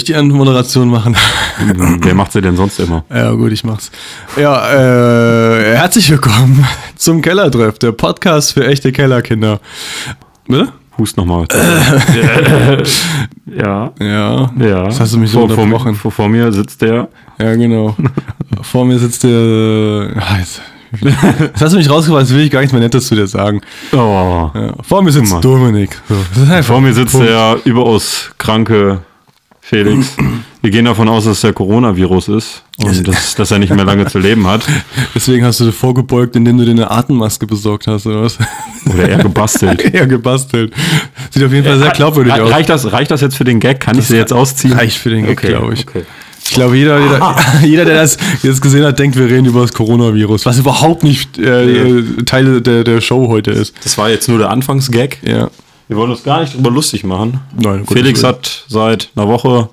Ich die Moderation machen? Wer macht sie denn sonst immer? Ja, gut, ich mach's. Ja, äh, herzlich willkommen zum Kellertreff, der Podcast für echte Kellerkinder. Bitte? Hust nochmal. ja. Ja. Ja. Das hast du mich so vor, vor, unterbrochen. vor, vor mir sitzt der. Ja, genau. Vor mir sitzt der. Ah, jetzt, jetzt hast du mich rausgebracht, jetzt will ich gar nichts mehr Nettes zu dir sagen. Oh. Ja, vor mir sitzt. Dominik. So, das Vor mir sitzt Punkt. der überaus kranke Felix. Wir gehen davon aus, dass der Coronavirus ist und dass, dass er nicht mehr lange zu leben hat. Deswegen hast du dir vorgebeugt, indem du dir eine Atemmaske besorgt hast, oder was? Oder er gebastelt. ja, gebastelt. Sieht auf jeden Fall sehr glaubwürdig aus. Reicht das, reicht das jetzt für den Gag? Kann ich sie jetzt ausziehen? Reicht für den Gag, Okay, glaube ich. okay. Ich glaube, jeder, jeder, jeder der das jetzt gesehen hat, denkt, wir reden über das Coronavirus, was überhaupt nicht äh, Teil der, der Show heute ist. Das war jetzt nur der Anfangsgag. Ja. Wir wollen uns gar nicht drüber lustig machen. Nein, Felix hat seit einer Woche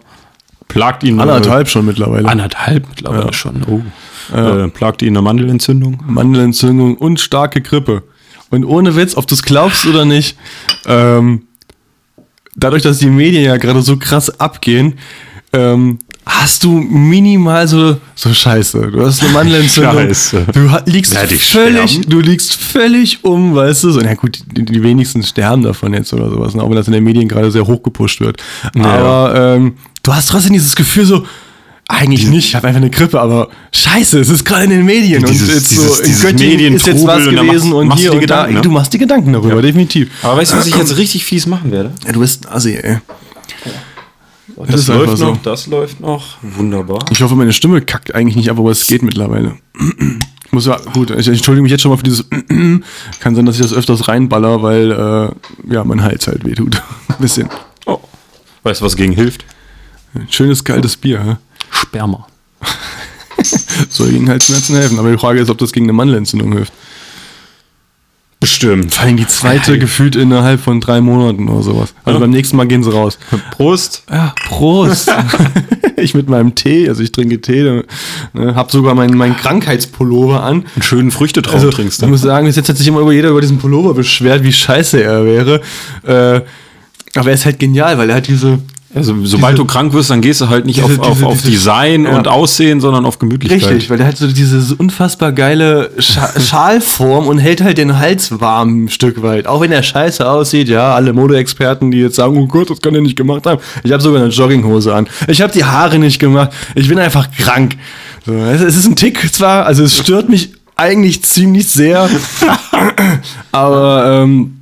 plagt ihn Anderthalb schon mittlerweile. anderthalb mittlerweile Ja. schon. Oh. Äh, plagt ihn eine Mandelentzündung. Mandelentzündung und starke Grippe. Und ohne Witz, ob du es glaubst oder nicht, ähm, dadurch, dass die Medien ja gerade so krass abgehen, ähm, hast du minimal so, so Scheiße. Du hast eine Mandelentzündung. Scheiße. Du liegst Ja, völlig, sterben. du liegst völlig um, weißt du? So, na gut, die, die wenigsten sterben davon jetzt oder sowas, ne? auch wenn das in den Medien gerade sehr hoch gepusht wird. Aber ähm, du hast trotzdem dieses Gefühl so, eigentlich nicht, ich habe einfach eine Grippe, aber scheiße, es ist gerade in den Medien Dieses- und jetzt dieses- so in Göttingen ist jetzt was Medientrubel und da gewesen machst- und machst hier und da. Gedanken, ne? Du machst dir Gedanken darüber, definitiv. Aber weißt du, was ich jetzt richtig fies machen werde? Ja, du bist Assi, ey. Das, einfach läuft so. noch, das läuft noch. Wunderbar. Ich hoffe, meine Stimme kackt eigentlich nicht ab, aber es geht mittlerweile. Ich muss ja, gut, ich entschuldige mich jetzt schon mal für dieses Kann sein, dass ich das öfters reinballer, weil äh, ja, mein Hals halt wehtut. Ein bisschen. Oh. Weißt du, was gegen hilft? Schönes kaltes Bier, hä? Sperma. soll gegen Halsschmerzen helfen. Aber die Frage ist, ob das gegen eine Mandelentzündung hilft. Bestimmt. Vor allem die zweite gefühlt innerhalb von drei Monaten oder sowas. Also Ja. beim nächsten Mal gehen sie raus. Prost. Ja, Prost. ich mit meinem Tee, also ich trinke Tee, ne, hab sogar meinen mein Krankheitspullover an. Einen schönen Früchtetraum Also, trinkst ich du. muss sagen, bis jetzt hat sich immer über jeder über diesen Pullover beschwert, wie scheiße er wäre. Äh, aber er ist halt genial, weil er hat diese. Also, sobald diese- du krank wirst, dann gehst du halt nicht diese- auf, auf, diese- auf Design ja. und Aussehen, sondern auf Gemütlichkeit. Richtig, weil der hat so diese unfassbar geile Scha Schalform und hält halt den Hals warm ein Stück weit. Auch wenn er scheiße aussieht, ja, alle Modeexperten, die jetzt sagen, oh Gott, das kann er nicht gemacht haben. Ich habe sogar eine Jogginghose an. Ich habe die Haare nicht gemacht. Ich bin einfach krank. So, es, es ist ein Tick zwar, also es stört mich eigentlich ziemlich sehr, aber ähm,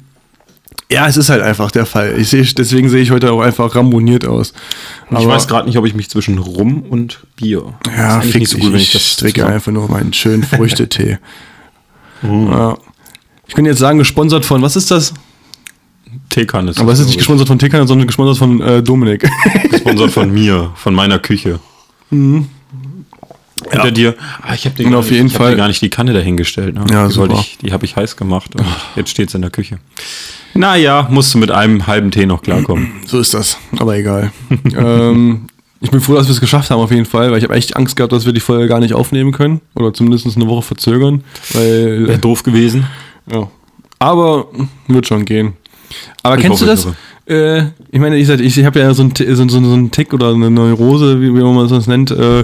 ja, es ist halt einfach der Fall. Ich sehe, deswegen sehe ich heute auch einfach ramponiert aus. Ich Aber- weiß gerade nicht, ob ich mich zwischen Rum und Bier. ja, das ist fix, ich, ich trinke zusammen- einfach nur meinen schönen Früchtetee. ja. Ich könnte jetzt sagen, gesponsert von, was ist das? Teekanne ist Aber es ist nicht gesponsert von Tekan, sondern gesponsert von äh, Dominik. ich. gesponsert von mir, von meiner Küche. Hinter dir. Ah, ich habe dir, gar auf jeden ich hab Fall- dir gar nicht die Kanne dahingestellt. Ne? Ja, die super. ich, die habe ich heiß gemacht und jetzt steht es in der Küche. Naja, musst du mit einem halben Tee noch klarkommen. so ist das, aber egal. ähm, ich bin froh, dass wir es geschafft haben auf jeden Fall, weil ich habe echt Angst gehabt, dass wir die Folge gar nicht aufnehmen können oder zumindest eine Woche verzögern, weil Wäre doof gewesen. Ja. Aber wird schon gehen. Aber Ich kennst du das? ich Äh, ich meine, ich, ich, ich habe ja so einen so, so, so einen Tick oder eine Neurose, wie, wie man das nennt, äh,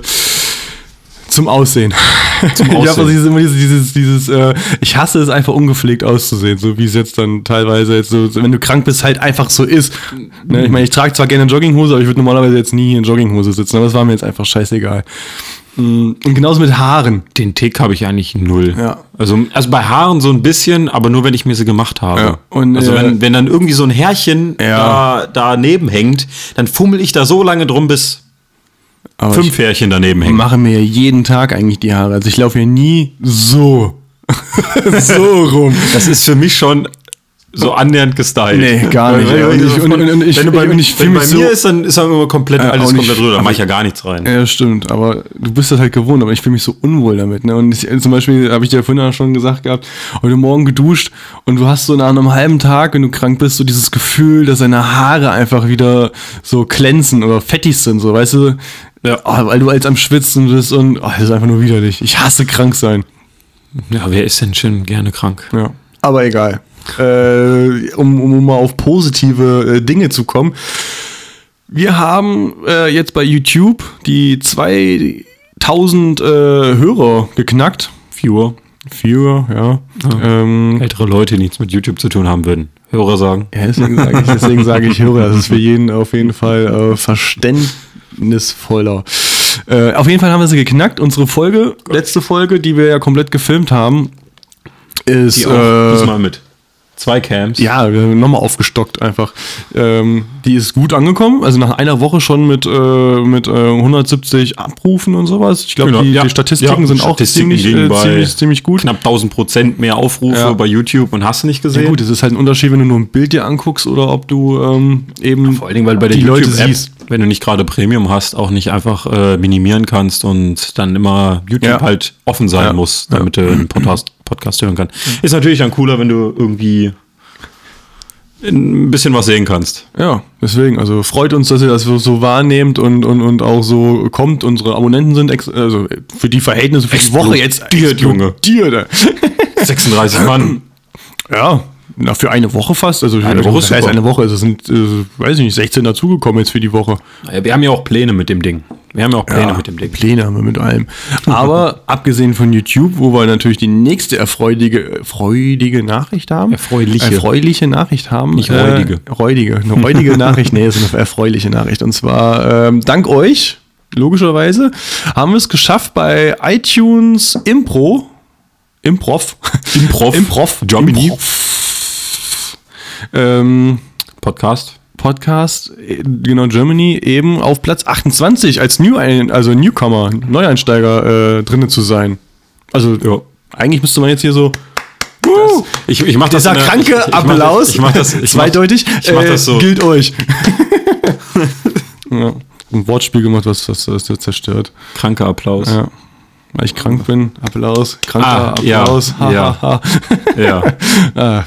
zum Aussehen. Zum Ich habe Aussehen. dieses, immer dieses, dieses, dieses äh, ich hasse es einfach ungepflegt auszusehen, so wie es jetzt dann teilweise jetzt so, wenn du krank bist, halt einfach so ist. Ne? Ich meine, ich trage zwar gerne Jogginghose, aber ich würde normalerweise jetzt nie in Jogginghose sitzen, aber das war mir jetzt einfach scheißegal. Mm, Und genauso mit Haaren. Den Tick habe ich eigentlich null. Ja. Also, also bei Haaren so ein bisschen, aber nur wenn ich mir sie gemacht habe. Ja. Und, also äh, wenn, wenn dann irgendwie so ein Härchen Ja. da, daneben hängt, dann fummel ich da so lange drum, bis Aber fünf Härchen daneben Ich hängen. mache mir jeden Tag eigentlich die Haare. Also ich laufe hier nie so. so rum. Das ist für mich schon so annähernd gestylt. Nee, gar nicht. Weil- Und ich- und- und- und ich- wenn du bei, ich wenn bei mir so- ist, dann ist dann immer komplett, Ja, alles ich- komplett drüber. Da mache ich ja gar nichts rein. Ja, stimmt, aber du bist das halt gewohnt, aber ich fühle mich so unwohl damit. Ne? Und ich, zum Beispiel habe ich dir vorhin schon gesagt gehabt, heute Morgen geduscht und du hast so nach einem halben Tag, wenn du krank bist, so dieses Gefühl, dass deine Haare einfach wieder so glänzen oder fettig sind, so, weißt du? Ja. Oh, weil du als am Schwitzen bist und oh, das ist einfach nur widerlich. Ich hasse krank sein. Ja, wer ist denn schon gerne krank? Ja. Aber egal. Äh, um, um mal auf positive äh, Dinge zu kommen. Wir haben äh, jetzt bei YouTube die 2000 äh, Hörer geknackt. Viewer. Viewer, ja. Ähm, Ältere Leute, die nichts mit YouTube zu tun haben würden. Hörer sagen. ja deswegen sage ich, deswegen sage ich Hörer. Das ist für jeden auf jeden Fall äh, verständnisvoller. Äh, auf jeden Fall haben wir sie geknackt. Unsere Folge, letzte Folge, die wir ja komplett gefilmt haben, ist. Die auch äh, diesmal mit zwei Cams. Ja, nochmal aufgestockt einfach. Ähm, die ist gut angekommen, also nach einer Woche schon mit, äh, mit äh, 170 Abrufen und sowas. Ich glaube, Genau, die, ja. die Statistiken Ja, sind auch Statistiken ziemlich, liegen äh, ziemlich, ziemlich gut. Knapp 1000 Prozent mehr Aufrufe Ja. bei YouTube und hast du nicht gesehen? Ja, gut, es ist halt ein Unterschied, wenn du nur ein Bild dir anguckst oder ob du ähm, eben Vor allen Dingen, weil bei der die Leute YouTube-App, siehst. Wenn du nicht gerade Premium hast, auch nicht einfach äh, minimieren kannst und dann immer YouTube Ja. halt offen sein Ja. muss, damit du einen Podcast, Podcast hören kannst. Ist natürlich dann cooler, wenn du irgendwie ein bisschen was sehen kannst. Ja, deswegen, also freut uns, dass ihr das so, wahrnehmt und, und, und auch so kommt. Unsere Abonnenten sind ex also für die Verhältnisse für die Woche jetzt Explodiert, Junge. explodiert. 36 Mann. Ja, na, für eine Woche fast. Also Eine Woche das ist heißt eine Woche. Also es sind, äh, weiß ich nicht, 16 dazugekommen jetzt für die Woche. Naja, Wir haben ja auch Pläne mit dem Ding. Wir haben ja auch Pläne mit dem Ding. Pläne haben wir mit allem. Aber abgesehen von YouTube, wo wir natürlich die nächste erfreudige, freudige Nachricht haben. Erfreuliche. Erfreuliche Nachricht haben. Nicht räudige. Äh, räudige. Eine räudige Nachricht. Nee, es ist eine erfreuliche Nachricht. Und zwar, ähm, dank euch, logischerweise, haben wir es geschafft bei iTunes Impro. Improv. Improv. Improv. Germany. Improv. Ähm, Podcast. Podcast, äh, genau, Germany, eben auf Platz 28 als New, also Newcomer, Neueinsteiger äh, drinnen zu sein. Also, Ja. eigentlich müsste man jetzt hier so. Ich, ich mach das Dieser der- kranke ich, ich mach Applaus, Das, ich mach das, ich mach, zweideutig, ich mach äh, das so. gilt euch. ja, ein Wortspiel gemacht, was, was das jetzt zerstört. Kranker Applaus. Ja. Weil ich krank bin, Applaus, kranker Ah, ja, Applaus. ha, ja. ha, ha. Ja. Ah,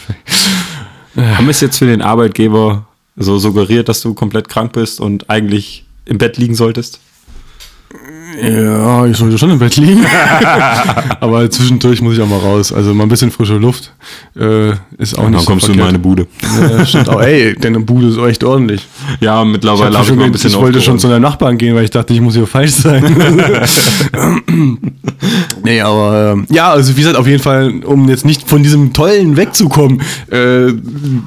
Haben wir es jetzt für den Arbeitgeber so suggeriert, dass du komplett krank bist und eigentlich im Bett liegen solltest? Ja, ich sollte schon im Bett liegen. Aber zwischendurch muss ich auch mal raus. Also mal ein bisschen frische Luft äh, ist auch Und nicht dann kommst du in meine Bude. Ja, stimmt auch. Ey, deine Bude ist echt ordentlich. Ja, Ich, mittlerweile hab habe ich ein bisschen ich wollte schon zu deinem Nachbarn gehen, weil ich dachte, ich muss hier falsch sein. nee, aber ähm, ja, also wie gesagt, auf jeden Fall, um jetzt nicht von diesem Tollen wegzukommen, äh,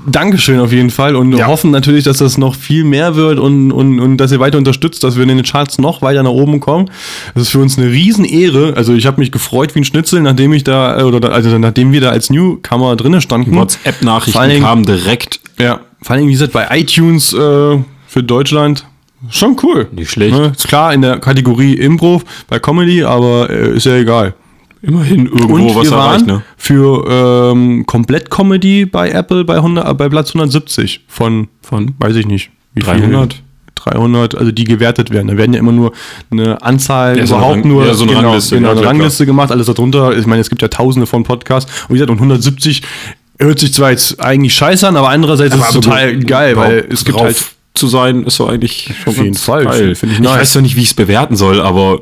Dankeschön auf jeden Fall und wir hoffen natürlich, dass das noch viel mehr wird und, und, und dass ihr weiter unterstützt, dass wir in den Charts noch weiter nach oben kommen. Das ist für uns eine Riesenehre. Also ich habe mich gefreut wie ein Schnitzel, nachdem ich da, äh, oder also nachdem wir da als Newcomer drinnen standen. WhatsApp-Nachrichten kamen direkt. ja, vor allem, wie gesagt, bei iTunes äh, für Deutschland schon cool. Nicht schlecht. Ne? Ist klar in der Kategorie Improv bei Comedy, aber äh, ist ja egal. Immerhin irgendwo was wir erreicht, waren ne? für ähm, Komplett-Comedy bei Apple bei, 100, äh, bei Platz 170 von, Von weiß ich nicht, wie 300? Viel, 300, also die gewertet werden. Da werden ja immer nur eine Anzahl Ja, so eine überhaupt Rang- nur ja, so eine genau, Rangliste, genau, ja, eine klar, Rangliste gemacht, alles darunter. Ich meine, es gibt ja tausende von Podcasts. Und wie gesagt, und 170 hört sich zwar jetzt eigentlich scheiße an, aber andererseits ist es total geil, weil es gibt halt zu sein, ist so eigentlich schon Auf jeden Fall, geil. ich ich weiß zwar nicht, wie ich es bewerten soll, aber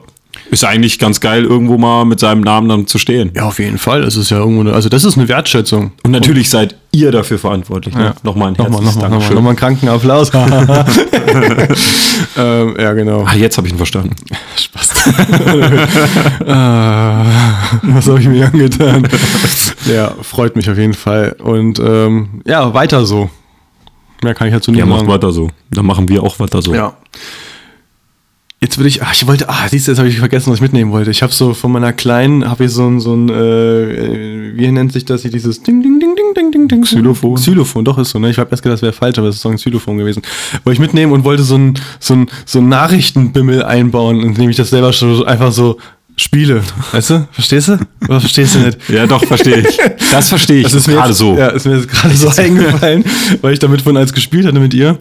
ist eigentlich ganz geil, irgendwo mal mit seinem Namen dann zu stehen. Ja, auf jeden Fall. Das ist ja irgendwo, eine, also das ist eine Wertschätzung. Und natürlich seid ihr dafür verantwortlich. Ne? Ja. Nochmal ein Nochmal, herzliches nochmal, nochmal, Dankeschön. nochmal einen kranken Applaus. ähm, ja, genau. Ah, jetzt habe ich ihn verstanden. Spaß. Ah, was habe ich mir angetan? ja, freut mich auf jeden Fall. Und ähm, ja, weiter so. Mehr kann ich dazu nicht Ja, macht sagen. weiter so. Dann machen wir auch weiter so. Ja. Jetzt würde ich, ach, ich wollte, ah, siehst du, jetzt habe ich vergessen, was ich mitnehmen wollte. Ich habe so von meiner Kleinen, habe ich so ein, so ein, äh, äh, wie nennt sich das hier, dieses Ding, Ding, Ding, Ding, Ding, Ding, Ding. Xylophon. Xylophon, doch ist so, ne? Ich habe erst gedacht, das wäre falsch, aber es ist doch ein Xylophon gewesen. Wollte ich mitnehmen und wollte so ein, so ein, so ein Nachrichtenbimmel einbauen, indem ich das selber schon so einfach so spiele. Weißt du? Verstehst du? Oder verstehst du nicht? Ja, doch, verstehe ich. Das verstehe ich. Das ist mir gerade jetzt, so. Ja, ist mir gerade so eingefallen, weil ich damit von als gespielt hatte mit ihr,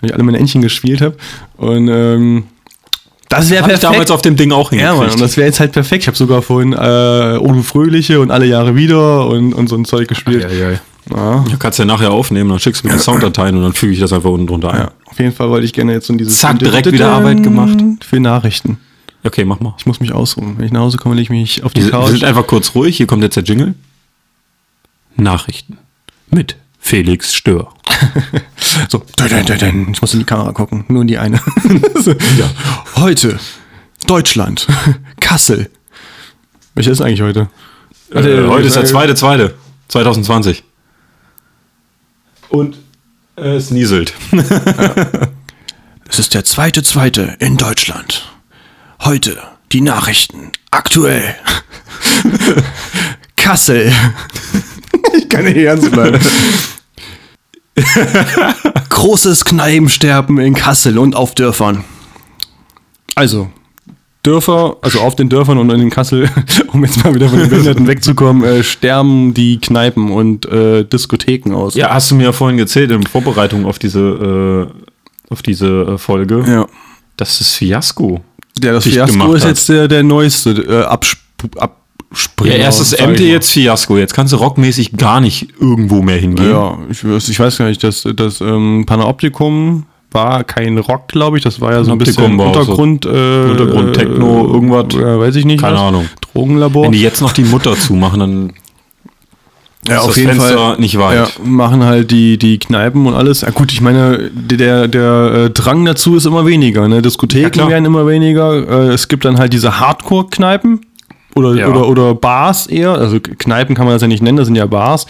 weil ich alle meine Entchen gespielt habe. Und ähm, das wäre Hab ich perfekt. damals auf dem Ding auch ja, Mann, und hingekriegt. das wäre jetzt halt perfekt. Ich habe sogar vorhin äh, Odu Fröhliche und alle Jahre wieder und, und so ein Zeug gespielt. ja, ja. Ja, Du kannst ja nachher aufnehmen, dann schickst du mir die Sounddateien und dann füge ich das einfach unten drunter ein. ja, auf jeden Fall wollte ich gerne jetzt so dieses Zack, direkt wieder Arbeit gemacht. für Nachrichten. Okay, mach mal. Ich muss mich ausruhen. Wenn ich nach Hause komme, lege ich mich auf die Wir, wir Couch. sind einfach kurz ruhig. Hier kommt jetzt der Jingle. Nachrichten mit Felix Stör. So, ich muss in die Kamera gucken, nur in die eine. ja. Heute, Deutschland, Kassel. Welcher ist eigentlich heute? Äh, heute ist der zweite, zweite, 2020. Und es nieselt. Es ist der zweite, zweite in Deutschland. Heute die Nachrichten. Aktuell. Kassel. Ich kann nicht ernst bleiben. Großes Kneipensterben in Kassel und auf Dörfern. Also, Dörfer, also auf den Dörfern und in Kassel, um jetzt mal wieder von den Behinderten wegzukommen, äh, sterben die Kneipen und äh, Diskotheken aus. Ja, hast du mir ja vorhin erzählt in Vorbereitung auf diese, äh, auf diese äh, Folge. Ja. Das ist Fiasko. Ja, das Fiasko gemacht ist hat. jetzt der, der neueste äh, Absp Abspringer. Ja, erstes mal. jetzt Fiasko. Jetzt kannst du rockmäßig gar nicht irgendwo mehr hingehen. Ja, ich, weiß- ich weiß gar nicht, das, das ähm, Panoptikum war kein Rock, glaube ich. Das war ja so ein bisschen Panoptikum auch so Untergrund, äh, Untergrund, Techno, irgendwas. Ja, weiß ich nicht. Keine was. Ahnung. Drogenlabor. Wenn die jetzt noch die Mutter zumachen, dann ja, ist das Fenster nicht weit. Ja, machen halt die, die Kneipen und alles. Ja, gut, ich meine, der, der äh, Drang dazu ist immer weniger. Ne? Ja, Diskotheken klar. werden immer weniger. Äh, es gibt dann halt diese Hardcore-Kneipen. Oder, Ja. oder, oder Bars eher, also Kneipen kann man das ja nicht nennen, das sind ja Bars,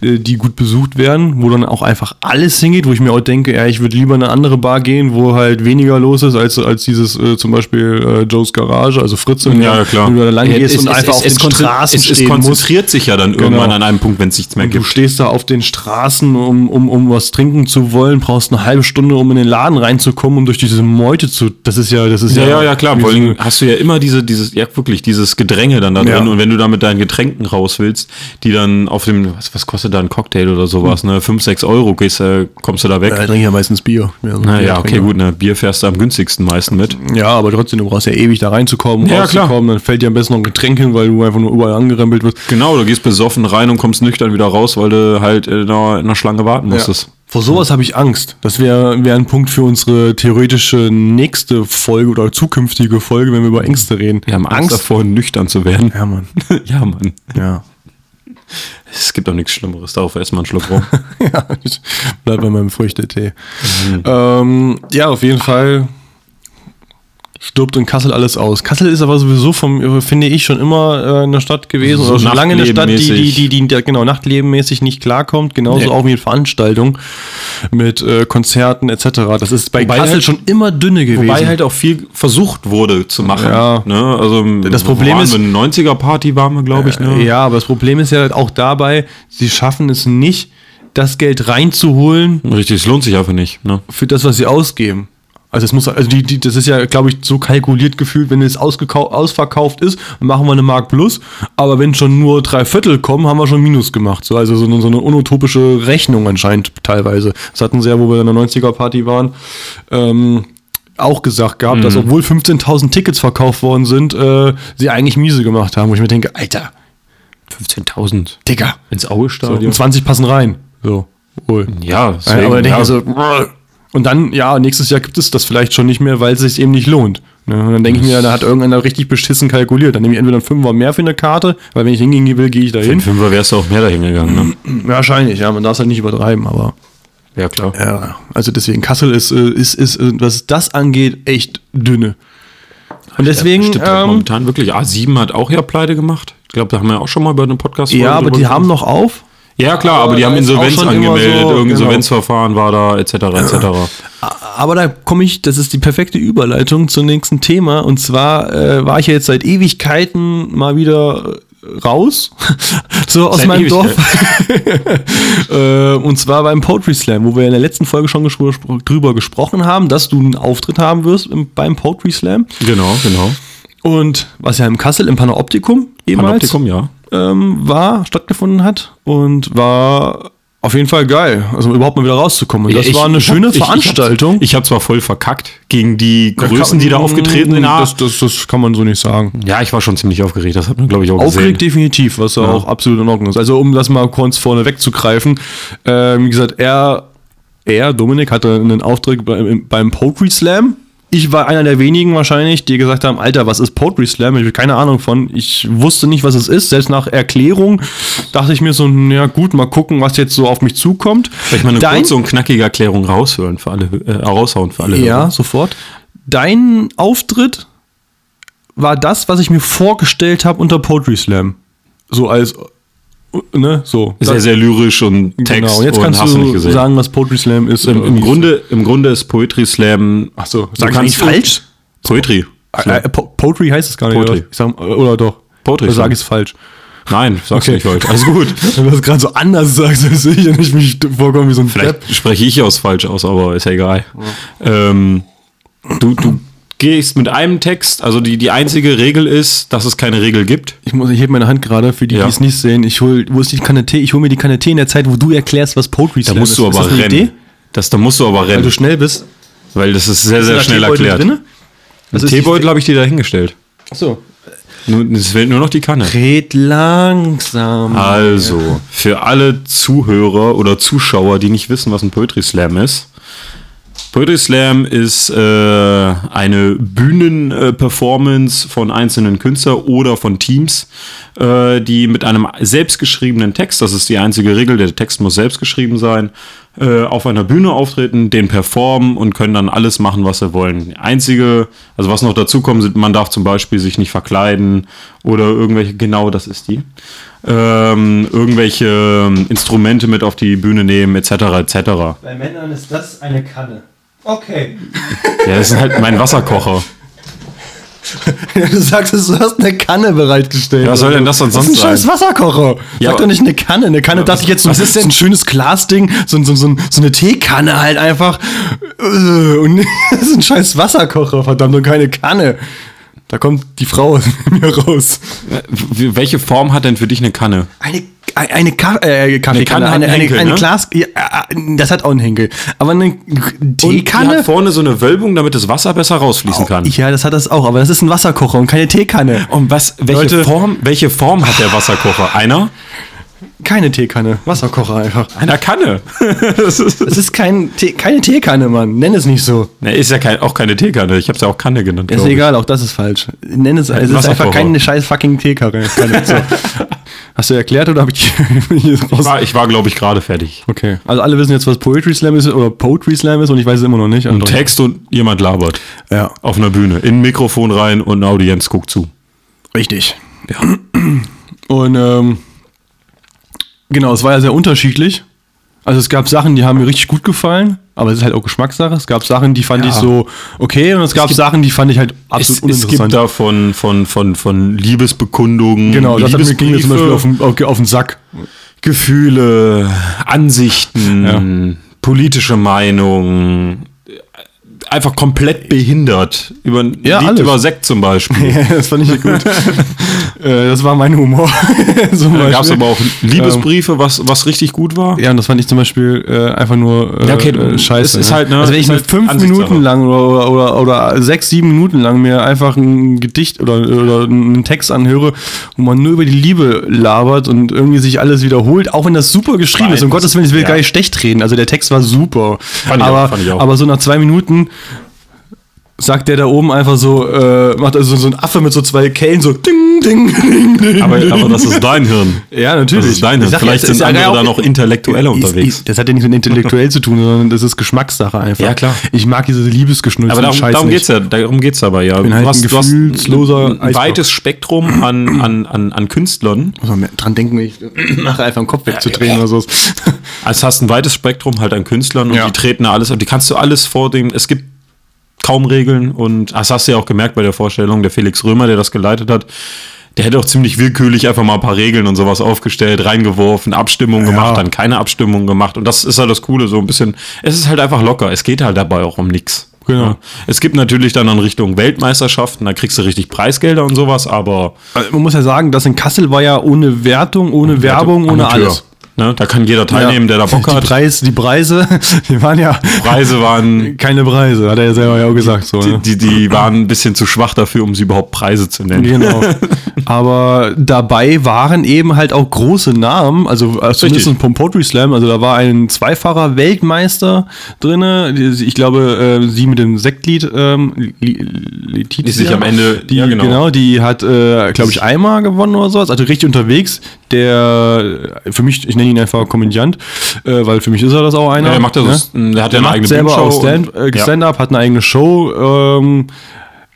äh, die gut besucht werden, wo dann auch einfach alles hingeht, wo ich mir auch denke, ja, ich würde lieber in eine andere Bar gehen, wo halt weniger los ist, als, als dieses äh, zum Beispiel äh, Joe's Garage, also Fritze, Ja, ja, klar. du da lang gehst es- und es- einfach es- auf es den Straßen es, es stehen musst. konzentriert sich ja dann irgendwann Genau. an einem Punkt, wenn es nichts mehr Und du gibt. stehst da auf den Straßen, um, um, um was trinken zu wollen, brauchst eine halbe Stunde, um in den Laden reinzukommen, um durch diese Meute zu. Das ist ja, das ist Ja, ja. ja, ja, klar. Vor allem hast du ja immer diese, dieses, ja wirklich, dieses Gedränge dann da Ja. drin. Und wenn du da mit deinen Getränken raus willst, die dann auf dem, was, was kostet da ein Cocktail oder sowas, ne? 5, 6 Euro gehst, äh, kommst du da weg. Ja, ich trinke ja meistens Bier. Ja, so Na ja, Bier okay, trinke. gut, ne? Bier fährst du am günstigsten meisten mit. Ja, aber trotzdem, du brauchst ja ewig da reinzukommen, Ja, rauszukommen. Dann fällt dir am besten noch ein Getränk hin, weil du einfach nur überall angerempelt wirst. Genau, du gehst besoffen rein und kommst nüchtern wieder raus, weil du halt in einer, in einer Schlange warten musstest. Vor sowas habe ich Angst. Das wäre wär ein Punkt für unsere theoretische nächste Folge oder zukünftige Folge, wenn wir über Ängste reden. Wir haben Angst, davor, nüchtern zu werden. Ja, Mann. ja, Mann. Ja. Es gibt doch nichts Schlimmeres. Darauf erstmal einen Schluck rum. ja, ich bleib bei meinem Früchtetee. Ähm, ja, auf jeden Fall stirbt in Kassel alles aus. Kassel ist aber sowieso vom, finde ich, schon immer äh, eine Stadt gewesen So oder schon lange eine Stadt, die, die, nachtlebenmäßig. die, die, genau nachtlebenmäßig nicht klarkommt, genauso Nee. auch wie mit Veranstaltungen, mit äh, Konzerten etc. Das ist bei Wobei Kassel halt- schon immer dünne gewesen. Wobei halt auch viel versucht wurde zu machen. Ja. Ne? Also Das Problem ist- eine 90er Party waren wir, glaube ich. Ne? Ja, aber das Problem ist ja auch dabei, sie schaffen es nicht, das Geld reinzuholen Richtig, es lohnt sich einfach nicht. Ne? für das, was sie ausgeben. Also es muss, also die, die, das ist ja, glaube ich, so kalkuliert gefühlt, wenn es ausverkauft ist, machen wir eine Mark Plus. Aber wenn schon nur drei Viertel kommen, haben wir schon Minus gemacht. So, also so eine, so eine unutopische Rechnung anscheinend teilweise. Das hatten sie ja, wo wir in der 90er-Party waren, ähm, auch gesagt gehabt, dass obwohl 15.000 Tickets verkauft worden sind, äh, sie eigentlich miese gemacht haben. Wo ich mir denke, Alter, 15.000 Digga, ins so, Aue-Stadion. und 20 passen rein. So, wohl. ja, Ja, deswegen, aber denke ja. ich so, brr. Und dann, ja, nächstes Jahr gibt es das vielleicht schon nicht mehr, weil es sich eben nicht lohnt. Ne? Und dann denke ich mir, da hat irgendeiner richtig beschissen kalkuliert. Dann nehme ich entweder einen Fünfer mehr für eine Karte, weil wenn ich hingehen will, gehe ich da Für hin. Fünfer wärst du auch mehr dahin gegangen. Ne? Wahrscheinlich, ja, man darf es halt nicht übertreiben, aber Ja, klar. ja, also deswegen, Kassel ist, äh, ist, ist, äh, was das angeht, echt dünne. Und deswegen, Stimmt, halt ähm, momentan wirklich. A7 hat auch ja pleite gemacht. Ich glaube, da haben wir ja auch schon mal bei einem podcast ja, aber die haben noch auf. Ja, klar, aber, die haben Insolvenz angemeldet. so, Irgendein genau. Insolvenzverfahren war da, etc., etc. Aber da komme ich, das ist die perfekte Überleitung zum nächsten Thema. Und zwar äh, war ich ja jetzt seit Ewigkeiten mal wieder äh, raus, so aus Seit meinem Ewigkeit. Dorf. äh, und zwar beim Poetry Slam, wo wir in der letzten Folge schon drüber gesprochen haben, dass du einen Auftritt haben wirst im, beim Poetry Slam. Genau, genau. Und was ja im Kassel im Panoptikum ehemals Panoptikum, ja. Ähm, war, stattgefunden hat. Und war auf jeden Fall geil. Also überhaupt mal wieder rauszukommen. Und das Ich- war eine ich schöne hab- ich- Veranstaltung. Ich habe zwar voll verkackt gegen die Größen, die da aufgetreten sind. Das, das, das kann man so nicht sagen. Ja, ich war schon ziemlich aufgeregt. Das hat man, glaube ich, auch Aufgeregt gesehen. definitiv, was ja. auch absolut in Ordnung ist. Also um das mal kurz vorne wegzugreifen, äh, wie gesagt, er, er, Dominik, hatte einen Auftritt bei, beim Poetry Slam ich war einer der wenigen wahrscheinlich, die gesagt haben, Alter, was ist Poetry Slam? Ich habe keine Ahnung von. Ich wusste nicht, was es ist. Selbst nach Erklärung dachte ich mir so, ja gut, mal gucken, was jetzt so auf mich zukommt. Vielleicht mal eine Dein- kurze und knackige Erklärung raushören für alle, äh, raushauen für alle. Ja, Hörer. sofort. Dein Auftritt war das, was ich mir vorgestellt habe unter Poetry Slam. So als, ne, so. Sehr, sehr lyrisch und Text genau. Und jetzt und kannst hast du sagen, was Poetry Slam ist. Im, im, Grunde, Im Grunde ist Poetry Slam. Ach so, du sag ich falsch? Poetry. Äh, Po- Poetry heißt es gar nicht. Poetry. Oder, sag, oder doch? Poetry Oder sage ich es falsch? Nein, sagst Okay. nicht heute. Alles gut. Wenn du das gerade so anders sagst als ich und ich mich vorkomme wie so ein Depp. Vielleicht spreche ich aus falsch aus, aber ist ja egal. Ähm, du, du gehst mit einem Text, also die, die einzige Regel ist, dass es keine Regel gibt. Ich muss, ich heb meine Hand gerade für die, Ja. die es nicht sehen. Ich hol, wo ist die Kanne Tee? Ich hol mir die Kanne Tee in der Zeit, wo du erklärst, was Poetry Da Slam musst ist. du ist aber das eine rennen. Das, da musst du aber Weil du rennen, schnell bist. weil das ist sehr, Ist sehr da schnell Teebeutel erklärt. drinne? Das ist Teebeutel habe ich dir da hingestellt. Achso. Nur- Es fehlt nur noch die Kanne. Red langsam. Also, für alle Zuhörer oder Zuschauer, die nicht wissen, was ein Poetry Slam ist. Poetry Slam ist äh, eine Bühnenperformance von einzelnen Künstlern oder von Teams, äh, die mit einem selbstgeschriebenen Text, das ist die einzige Regel, der Text muss selbst geschrieben sein, äh, auf einer Bühne auftreten, den performen und können dann alles machen, was sie wollen. Einzige, also was noch dazu kommt, sind, man darf zum Beispiel sich nicht verkleiden oder irgendwelche, genau das ist die, ähm, irgendwelche ähm, Instrumente mit auf die Bühne nehmen, etc. etc. Bei Männern ist das eine Kanne. Okay. Ja, das ist halt mein Wasserkocher. du sagst, du hast eine Kanne bereitgestellt. Ja, was soll denn das sonst Das ist ein sein? scheiß Wasserkocher. Ja, Sag doch nicht eine Kanne. Eine Kanne dachte ich jetzt so, was ist denn- so ein schönes Glasding, so, so, so, so eine Teekanne halt einfach. Äh, Und das ist ein scheiß Wasserkocher, verdammt, und keine Kanne. Da kommt die Frau aus mir raus. W- Welche Form hat denn für dich eine Kanne? Eine, eine, Ka äh, Kaffeekanne, eine, eine, Henkel, eine ne? Glas, ja, äh, das hat auch einen Henkel. Aber eine Und die Teekanne? hat vorne so eine Wölbung, damit das Wasser besser rausfließen kann. Ja, das hat das auch, aber das ist ein Wasserkocher und keine Teekanne. Und was, welche, Leute- Form, welche Form hat der Wasserkocher? Einer? Keine Teekanne, Wasserkocher einfach. Einer Kanne. das ist, Es ist kein Tee, keine Teekanne, Mann. Nenn es nicht so. ne, ist ja kein, auch keine Teekanne. Ich habe es ja auch Kanne genannt. Ist egal, auch das ist falsch. Nenn es, es ist einfach keine scheiß fucking Teekanne. Kanne. So. Hast du erklärt oder habe ich ich war, ich war glaube ich, gerade fertig. Okay. Also alle wissen jetzt, was Poetry Slam ist oder Poetry Slam ist und ich weiß es immer noch nicht. Ein Text und jemand labert. Ja, Auf einer Bühne. In ein Mikrofon rein und eine Audienz guckt zu. richtig. Ja. Und ähm, genau, es war ja sehr unterschiedlich. Also es gab Sachen, die haben mir richtig gut gefallen, aber es ist halt auch Geschmackssache. Es gab Sachen, die fand Ja. ich so okay und es gab Sachen, die fand ich halt Es, absolut es uninteressant. gibt da von, von, von, von Liebesbekundungen, genau, das hat mir, ging mir zum Beispiel auf den, auf, auf den Sack. Gefühle, Ansichten, politische Meinung, einfach komplett behindert. Über, Ja, Lied alles. über Sekt zum Beispiel. Ja, das fand ich nicht gut. äh, das war mein Humor. Da gab es aber auch Liebesbriefe, was, was richtig gut war. Ja, und das fand ich zum Beispiel äh, einfach nur äh, Ja, okay, äh, scheiße. ist halt, ne, also wenn ich mir halt fünf. Minuten lang oder, oder, oder, sechs, sieben Minuten lang mir einfach ein Gedicht oder, oder einen Text anhöre, wo man nur über die Liebe labert und irgendwie sich alles wiederholt, auch wenn das super geschrieben Nein, ist. Um Gottes Willen, ich will ja. gar nicht schlecht reden. Also der Text war super. ich auch, aber, fand ich auch. aber so nach zwei Minuten sagt der da oben einfach so, äh, macht also so ein Affe mit so zwei Kellen so ding, ding, ding, ding. Aber, ding. aber das ist dein Hirn. Ja, natürlich. Das ist dein Hirn. ja, Vielleicht es ist sind ja andere da noch intellektueller Ist- unterwegs. ist- Das hat ja nichts mit intellektuell zu tun, sondern das ist Geschmackssache einfach. Ja, klar. Ich mag diese Liebesgeschnüsse Aber darum, darum nicht. geht's ja, darum geht's aber ja. bin halt ein du hast gefühlsloser ein, ein Eisblock. weites Spektrum an, an, an, an Künstlern. Muss man dran denken, ich nachher einfach den Kopf wegzudrehen oder so. Also hast ein weites Spektrum halt an Künstlern und Ja. die treten da alles, und die kannst du alles vor dem, es gibt kaum Regeln und das hast du ja auch gemerkt bei der Vorstellung, der Felix Römer, der das geleitet hat, der hätte auch ziemlich willkürlich einfach mal ein paar Regeln und sowas aufgestellt, reingeworfen, Abstimmung gemacht, dann keine Abstimmung gemacht und das ist halt das Coole, so ein bisschen, es ist halt einfach locker, es geht halt dabei auch um nichts. Genau. Ja. Es gibt natürlich dann in Richtung Weltmeisterschaften, da kriegst du richtig Preisgelder und sowas, aber man muss ja sagen, das in Kassel war ja ohne Wertung, ohne Werbung, ohne alles. Ne? Da kann jeder teilnehmen, der da Bock die hat. Preis, die Preise, die waren ja Preise waren, keine Preise, hat er ja selber ja auch gesagt. So, ne? die, die waren ein bisschen zu schwach dafür, um sie überhaupt Preise zu nennen. Genau. Aber dabei waren eben halt auch große Namen, also äh, zumindest vom Poetry Slam, also da war ein zweifacher Weltmeister drinne. Die- Ich glaube, äh, sie mit dem Sektlied, ähm, Die sich am Ende- die, ja, genau. genau. die hat, äh, glaube ich, einmal gewonnen oder sowas, also richtig unterwegs. Der, äh, für mich, ich nenne ihn einfach Komödiant, äh, weil für mich ist er das auch einer. Ja, der macht ja ne? der hat ja eine eigene selber Bühnenshow auch Stand- und- äh, ja. Stand-up, hat eine eigene Show, ähm,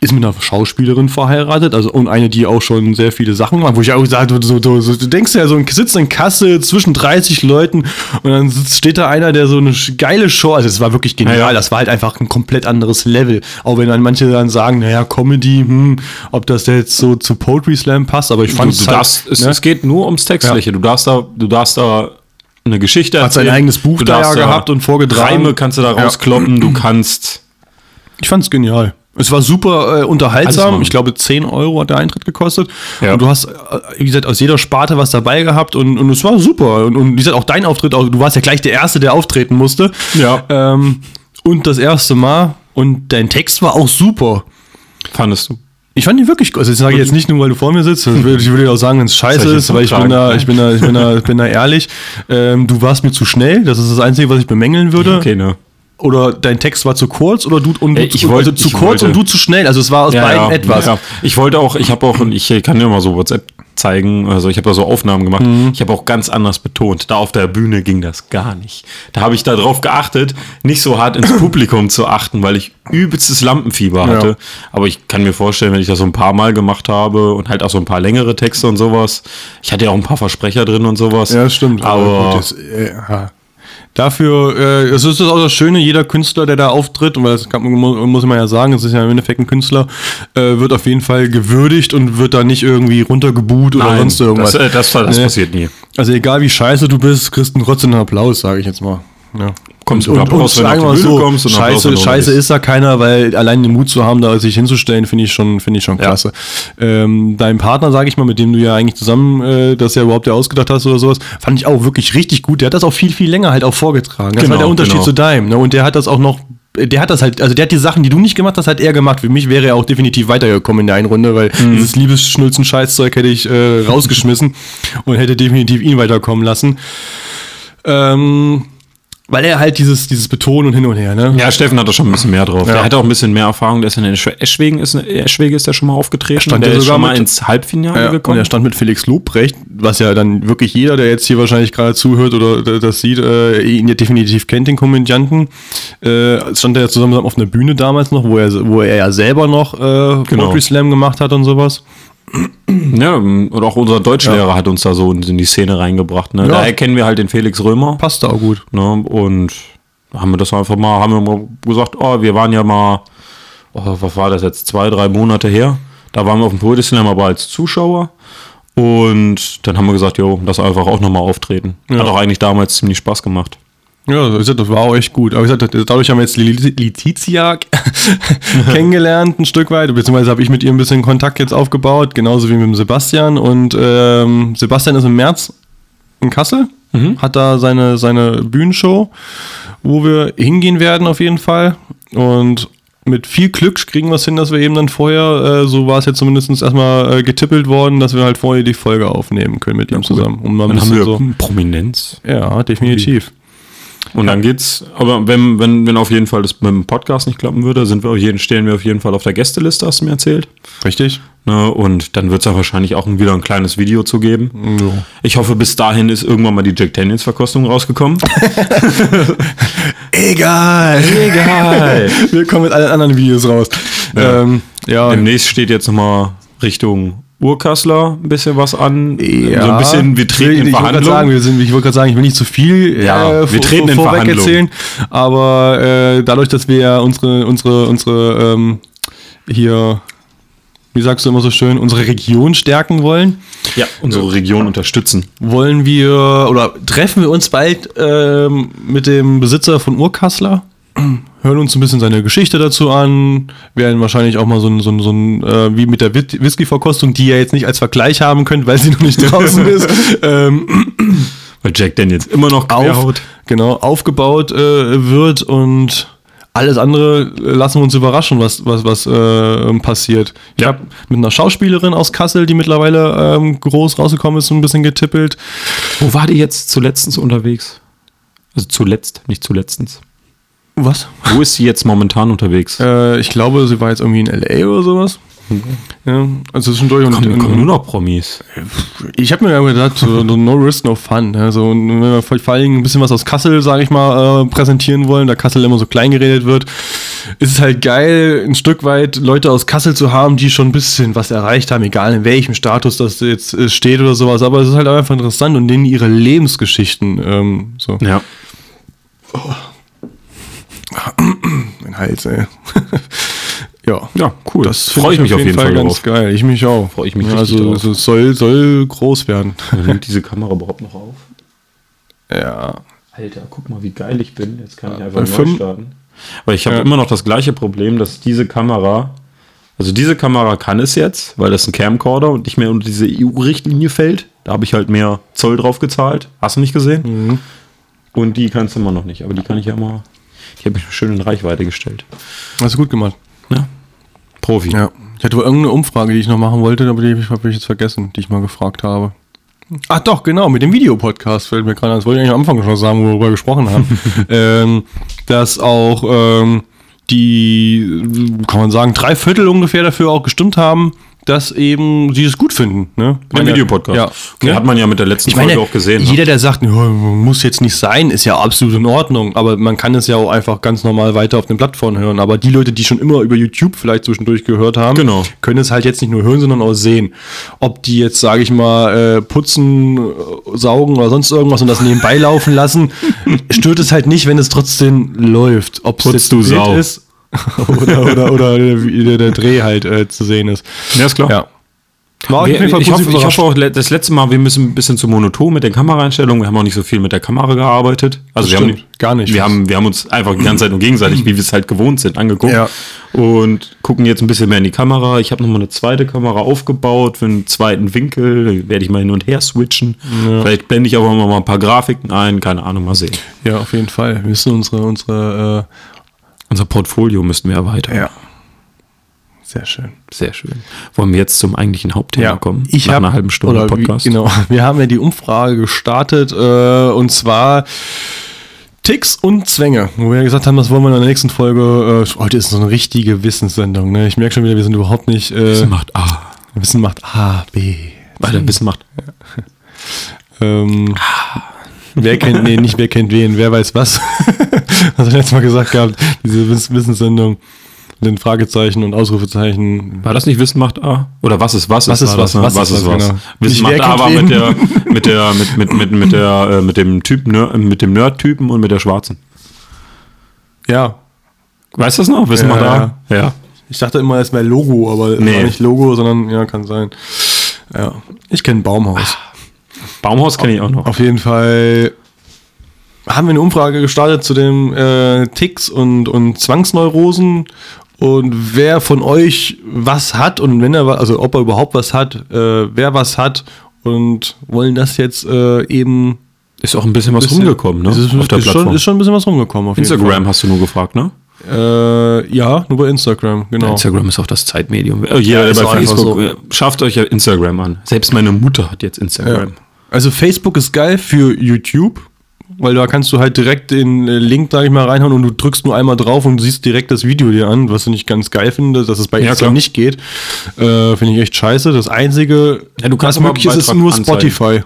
ist mit einer Schauspielerin verheiratet, also und eine, die auch schon sehr viele Sachen macht, wo ich auch gesagt habe, so, so, so, du denkst ja, so ein sitzt in Kassel zwischen 30 Leuten und dann steht da einer, der so eine geile Show, also es war wirklich genial, Ja, ja. das war halt einfach ein komplett anderes Level, auch wenn dann manche dann sagen, naja, Comedy, hm, ob das jetzt so zu Poetry Slam passt, aber ich Du, fand du es halt, darfst, es, ne? es geht nur ums Textliche. Du darfst da, du darfst da eine Geschichte Hat sein erzählen. eigenes Buch du da ja gehabt und vorgetragen. Reime kannst du da Ja. rauskloppen. Du kannst Ich fand's genial. Es war super äh, unterhaltsam. Ich glaube, 10 Euro hat der Eintritt gekostet. Ja. Und du hast, äh, wie gesagt, aus jeder Sparte was dabei gehabt und, und es war super. Und, und wie gesagt, auch dein Auftritt, auch, du warst ja gleich der Erste, der auftreten musste. Ja. Ähm, und das erste Mal. Und dein Text war auch super. fandest du. Ich fand ihn wirklich, also ich sage jetzt nicht nur, weil du vor mir sitzt, das ich würde dir auch sagen, wenn es scheiße ich ist, weil ich bin da, ich bin da, ich bin da, ich bin da ehrlich. Ähm, du warst mir zu schnell, das ist das Einzige, was ich bemängeln würde. Okay, ne? Oder dein Text war zu kurz oder du und du ich zu, wollte- also zu ich kurz wollte- und du zu schnell. Also es war aus beiden etwas. Ja. Ich wollte auch, ich habe auch, und ich kann dir mal so WhatsApp zeigen, also ich habe da so Aufnahmen gemacht. Mhm. Ich habe auch ganz anders betont. Da auf der Bühne ging das gar nicht. Da habe ich darauf geachtet, nicht so hart ins Publikum zu achten, weil ich übelstes Lampenfieber hatte. Ja. Aber ich kann mir vorstellen, wenn ich das so ein paar Mal gemacht habe und halt auch so ein paar längere Texte und sowas. Ich hatte ja auch ein paar Versprecher drin und sowas. Ja, stimmt. Aber gut, das, äh, ja. Dafür, äh, es ist auch das Schöne, jeder Künstler, der da auftritt, und das kann, mu- muss man ja sagen, es ist ja im Endeffekt ein Künstler, äh, wird auf jeden Fall gewürdigt und wird da nicht irgendwie runtergebuht oder Nein, sonst irgendwas. das, äh, das, das Ne? passiert nie. Also egal wie scheiße du bist, kriegst du trotzdem einen Applaus, sage ich jetzt mal. Ja. Kommst du Applaus, wenn du auf die Bühne so, kommst und scheiße, du scheiße ist da keiner, weil allein den Mut zu haben, da sich hinzustellen, finde ich schon, finde ich schon klasse. Ähm, dein Partner, sage ich mal, mit dem du ja eigentlich zusammen äh, das ja überhaupt ja ausgedacht hast oder sowas, fand ich auch wirklich richtig gut. Der hat das auch viel, viel länger halt auch vorgetragen. Das Genau, war der Unterschied genau. zu deinem. Ne? Und der hat das auch noch der hat das halt, also der hat die Sachen, die du nicht gemacht hast, hat er gemacht. Für mich wäre er auch definitiv weitergekommen in der einen Runde, weil Mhm. dieses Liebesschnulzen-Scheißzeug hätte ich äh, rausgeschmissen und hätte definitiv ihn weiterkommen lassen. Ähm, weil er halt dieses, dieses Betonen und hin und her, ne? Ja, Steffen hat da schon ein bisschen mehr drauf. Ja. Der hat auch ein bisschen mehr Erfahrung. Der ist in Esch- Eschwegen, ist, Eschwege ist der schon mal aufgetreten. stand der ist sogar schon mal ins Halbfinale Ja, und gekommen. er stand mit Felix Lobrecht, was ja dann wirklich jeder, der jetzt hier wahrscheinlich gerade zuhört oder das sieht, äh, ihn ja definitiv kennt, den Komödianten. Äh, stand er ja zusammen auf einer Bühne damals noch, wo er, wo er ja selber noch äh, Genau. Poetry Slam gemacht hat und sowas. Ja, und auch unser Deutschlehrer hat uns da so in die Szene reingebracht. Ne? Ja. Da erkennen wir halt den Felix Römer. Passt da auch gut. Ne? Und haben wir das einfach mal, haben wir mal gesagt, oh, wir waren ja mal, oh, was war das jetzt, zwei, drei Monate her. Da waren wir auf dem Poetry Slam aber als Zuschauer. Und dann haben wir gesagt, jo, das einfach auch nochmal auftreten. Hat auch eigentlich damals ziemlich Spaß gemacht. Ja, gesagt, das war auch echt gut. Aber wie gesagt, dadurch haben wir jetzt Letizia kennengelernt, ein Stück weit. Beziehungsweise habe ich mit ihr ein bisschen Kontakt jetzt aufgebaut, genauso wie mit dem Sebastian. Und ähm, Sebastian ist im März in Kassel, hat da seine, seine Bühnenshow, wo wir hingehen werden auf jeden Fall. Und mit viel Glück kriegen wir es hin, dass wir eben dann vorher, äh, so war es jetzt zumindest erstmal äh, getippelt worden, dass wir halt vorher die Folge aufnehmen können mit ihm zusammen. Um Dann haben wir so. Prominenz. Ja, definitiv. Und dann geht's, aber wenn, wenn, wenn auf jeden Fall das mit dem Podcast nicht klappen würde, sind wir auf jeden, stehen wir auf jeden Fall auf der Gästeliste, hast du mir erzählt. Richtig? Ne? Und dann wird es ja wahrscheinlich auch wieder ein kleines Video zu geben. Ja. Ich hoffe, bis dahin ist irgendwann mal die Jack Daniels Verkostung rausgekommen. Egal. Egal. Wir kommen mit allen anderen Videos raus. Ja, ähm, ja, Demnächst steht jetzt nochmal Richtung Urkassler ein bisschen was an. ja. So ein bisschen, wir treten ich, in ich wollte gerade sagen, Verhandlungen. wir sind, ich wollte gerade sagen, ich will nicht zu viel Ja, wir vor- treten in vorweg erzählen, aber äh, dadurch, dass wir ja unsere, unsere, unsere ähm, hier, wie sagst du immer so schön, unsere Region stärken wollen, Ja, unsere Region unterstützen. wollen wir oder treffen wir uns bald ähm, mit dem Besitzer von Urkassler, hören uns ein bisschen seine Geschichte dazu an, werden wahrscheinlich auch mal so ein, so ein, so ein äh, wie mit der Whis- Whisky-Verkostung, die ihr jetzt nicht als Vergleich haben könnt, weil sie noch nicht draußen ist, ähm, Weil Jack Daniels immer noch auf, genau, aufgebaut äh, wird und alles andere äh, lassen wir uns überraschen, was, was, was äh, passiert. Ich Ja. habe mit einer Schauspielerin aus Kassel, die mittlerweile ähm, groß rausgekommen ist, so ein bisschen getippelt. Wo war die jetzt zuletzt unterwegs? Also zuletzt, nicht zuletztens. Was? Wo ist sie jetzt momentan unterwegs? Äh, ich glaube, sie war jetzt irgendwie in L.A. oder sowas. Ja, also zwischendurch und, Kommen, und, kommen nur noch Promis. Ich habe mir ja gedacht, so, no risk, no fun. Also, wenn wir vor Dingen ein bisschen was aus Kassel, sage ich mal, äh, präsentieren wollen, da Kassel immer so klein geredet wird, ist es halt geil, ein Stück weit Leute aus Kassel zu haben, die schon ein bisschen was erreicht haben, egal in welchem Status das jetzt äh, steht oder sowas. Aber es ist halt einfach interessant und denen ihre Lebensgeschichten ähm, so. Ja. Mein Hals, ey. ja. Ja, cool. Das freue ich mich auf jeden Fall, ganz drauf. geil. Ich mich auch. Freu ich mich Ja, also, es soll, soll groß werden. Nimmt diese Kamera überhaupt noch auf? ja. Alter, guck mal, wie geil ich bin. Jetzt kann ich Bei einfach neu fünf- starten. Weil ich habe Ja. immer noch das gleiche Problem, dass diese Kamera, also diese Kamera kann es jetzt, weil das ein Camcorder und nicht mehr unter diese EU-Richtlinie fällt. Da habe ich halt mehr Zoll drauf gezahlt. Hast du nicht gesehen? Mhm. Und die kannst du immer noch nicht. Aber die kann ich ja immer, die habe ich schön in Reichweite gestellt. Hast du gut gemacht. Ja. Profi. Ja. Ich hatte wohl irgendeine Umfrage, die ich noch machen wollte, aber die habe ich, jetzt vergessen, die ich mal gefragt habe. Ach doch, genau, mit dem Videopodcast fällt mir gerade an. Das wollte ich eigentlich am Anfang schon sagen, wo wir gesprochen haben. ähm, dass auch ähm, die, kann man sagen, drei Viertel ungefähr dafür auch gestimmt haben, dass eben sie es gut finden. Ne? Mein Videopodcast. Ja. Okay? Hat man ja mit der letzten Ich meine, Folge auch gesehen. ne? jeder, der sagt, "Ja, muss jetzt nicht sein, ist ja absolut in Ordnung. Aber man kann es ja auch einfach ganz normal weiter auf den Plattformen hören. Aber die Leute, die schon immer über YouTube vielleicht zwischendurch gehört haben, Genau. können es halt jetzt nicht nur hören, sondern auch sehen. Ob die jetzt, sage ich mal, äh, putzen, äh, saugen oder sonst irgendwas und das nebenbei laufen lassen, stört es halt nicht, wenn es trotzdem läuft. Ob es jetzt du Bild Sau. ist oder, oder, oder wie der, der Dreh halt äh, zu sehen ist. Ja, ist klar. Ja. War Wir, ich, positiv hoffe, ich überrascht. hoffe auch, das letzte Mal, wir müssen ein bisschen zu monoton mit den Kameraeinstellungen. Wir haben auch nicht so viel mit der Kamera gearbeitet. Also Das wir haben stimmt, gar nicht. Wir haben, wir haben uns einfach die ganze Zeit nur gegenseitig, wie wir es halt gewohnt sind, angeguckt. Ja. Und gucken jetzt ein bisschen mehr in die Kamera. Ich habe nochmal eine zweite Kamera aufgebaut für einen zweiten Winkel. Werde ich mal hin und her switchen. Vielleicht blende ich auch mal ein paar Grafiken ein. Keine Ahnung, mal sehen. Ja, auf jeden Fall. Wir müssen unsere, unsere, Unser Portfolio müssten wir erweitern. ja. Sehr schön. Sehr schön. Wollen wir jetzt zum eigentlichen Hauptthema kommen? ich Nach habe einer halben Stunde Podcast. Wie, genau. Wir haben ja die Umfrage gestartet äh, und zwar Ticks und Zwänge. Wo wir ja gesagt haben, das wollen wir in der nächsten Folge. Äh, heute ist so eine richtige Wissenssendung. Ne? Ich merke schon wieder, wir sind überhaupt nicht. Äh, Wissen macht A. Wissen macht A, B. Weiter, Wissen macht Ähm, wer kennt, nee, nicht wer kennt wen, wer weiß was. Hast du letztes Mal gesagt gehabt, diese Wiss Wissenssendung mit den Fragezeichen und Ausrufezeichen. War das nicht Wissen macht A? Oder was ist was? Was ist war was? Das, ne? Was was ist ist was, was? genau. Wissen macht A war mit der, mit der, mit, mit, mit, mit der, äh, mit dem Typ, mit dem Nerd-Typen und mit der Schwarzen. Ja, Weißt du das noch? Wissen Ja, macht A? Ja. Ich dachte immer, es wäre Logo, aber es Nee. war nicht Logo, sondern ja, kann sein. Ja, ich kenne Baumhaus. Baumhaus kenne ich auch noch. Auf jeden Fall haben wir eine Umfrage gestartet zu den äh, Ticks und, und Zwangsneurosen und wer von euch was hat und wenn er, also ob er überhaupt was hat, äh, wer was hat und wollen das jetzt äh, eben Ist auch ein bisschen was bisschen- rumgekommen, ne? Es ist, Auf der ist, schon, Plattform. ist schon ein bisschen was rumgekommen. Auf jeden Instagram hast du nur gefragt, ne? Äh, ja, nur bei Instagram, genau. Instagram ist auch das Zeitmedium. Jeder, ist der auch bei Facebook, so. schafft euch ja Instagram an. Selbst meine Mutter hat jetzt Ja. Also Facebook ist geil für YouTube, weil da kannst du halt direkt den äh, Link, sag ich mal, reinhauen und du drückst nur einmal drauf und siehst direkt das Video dir an, was ich nicht ganz geil finde, dass es bei Ja, Instagram nicht geht. Äh, finde ich echt scheiße. Das einzige, Ja, du kannst was möglich ist, ist nur anzeigen. Spotify.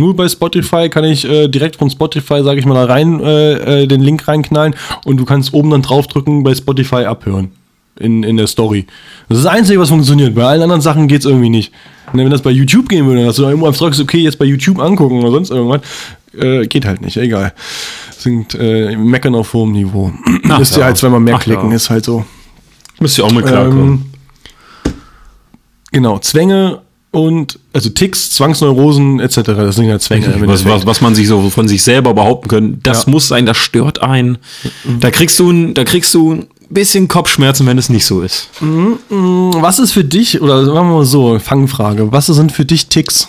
Nur bei Spotify kann ich äh, direkt von Spotify, sage ich mal, da rein äh, äh, den Link reinknallen und du kannst oben dann draufdrücken, bei Spotify abhören. In, in der Story. Das ist das Einzige, was funktioniert. Bei allen anderen Sachen geht es irgendwie nicht. Und wenn das bei YouTube gehen würde, dass du da irgendwo drückst, okay, jetzt bei YouTube angucken oder sonst irgendwas, äh, geht halt nicht, egal. Sind äh, meckern auf hohem Niveau. Ach Müsst ihr ja. halt zweimal mehr Ach klicken, ja. ist halt so. Müsst ihr auch mit klarkommen. Ähm, genau, Zwänge und, also Ticks, Zwangsneurosen etc. Das sind ja Zwänge. was, was, was man sich so von sich selber behaupten können, das Ja. muss sein, das stört einen. Da kriegst du da kriegst du bisschen Kopfschmerzen, wenn es nicht so ist. Was ist für dich, oder sagen wir mal so, Fangfrage, was sind für dich Ticks?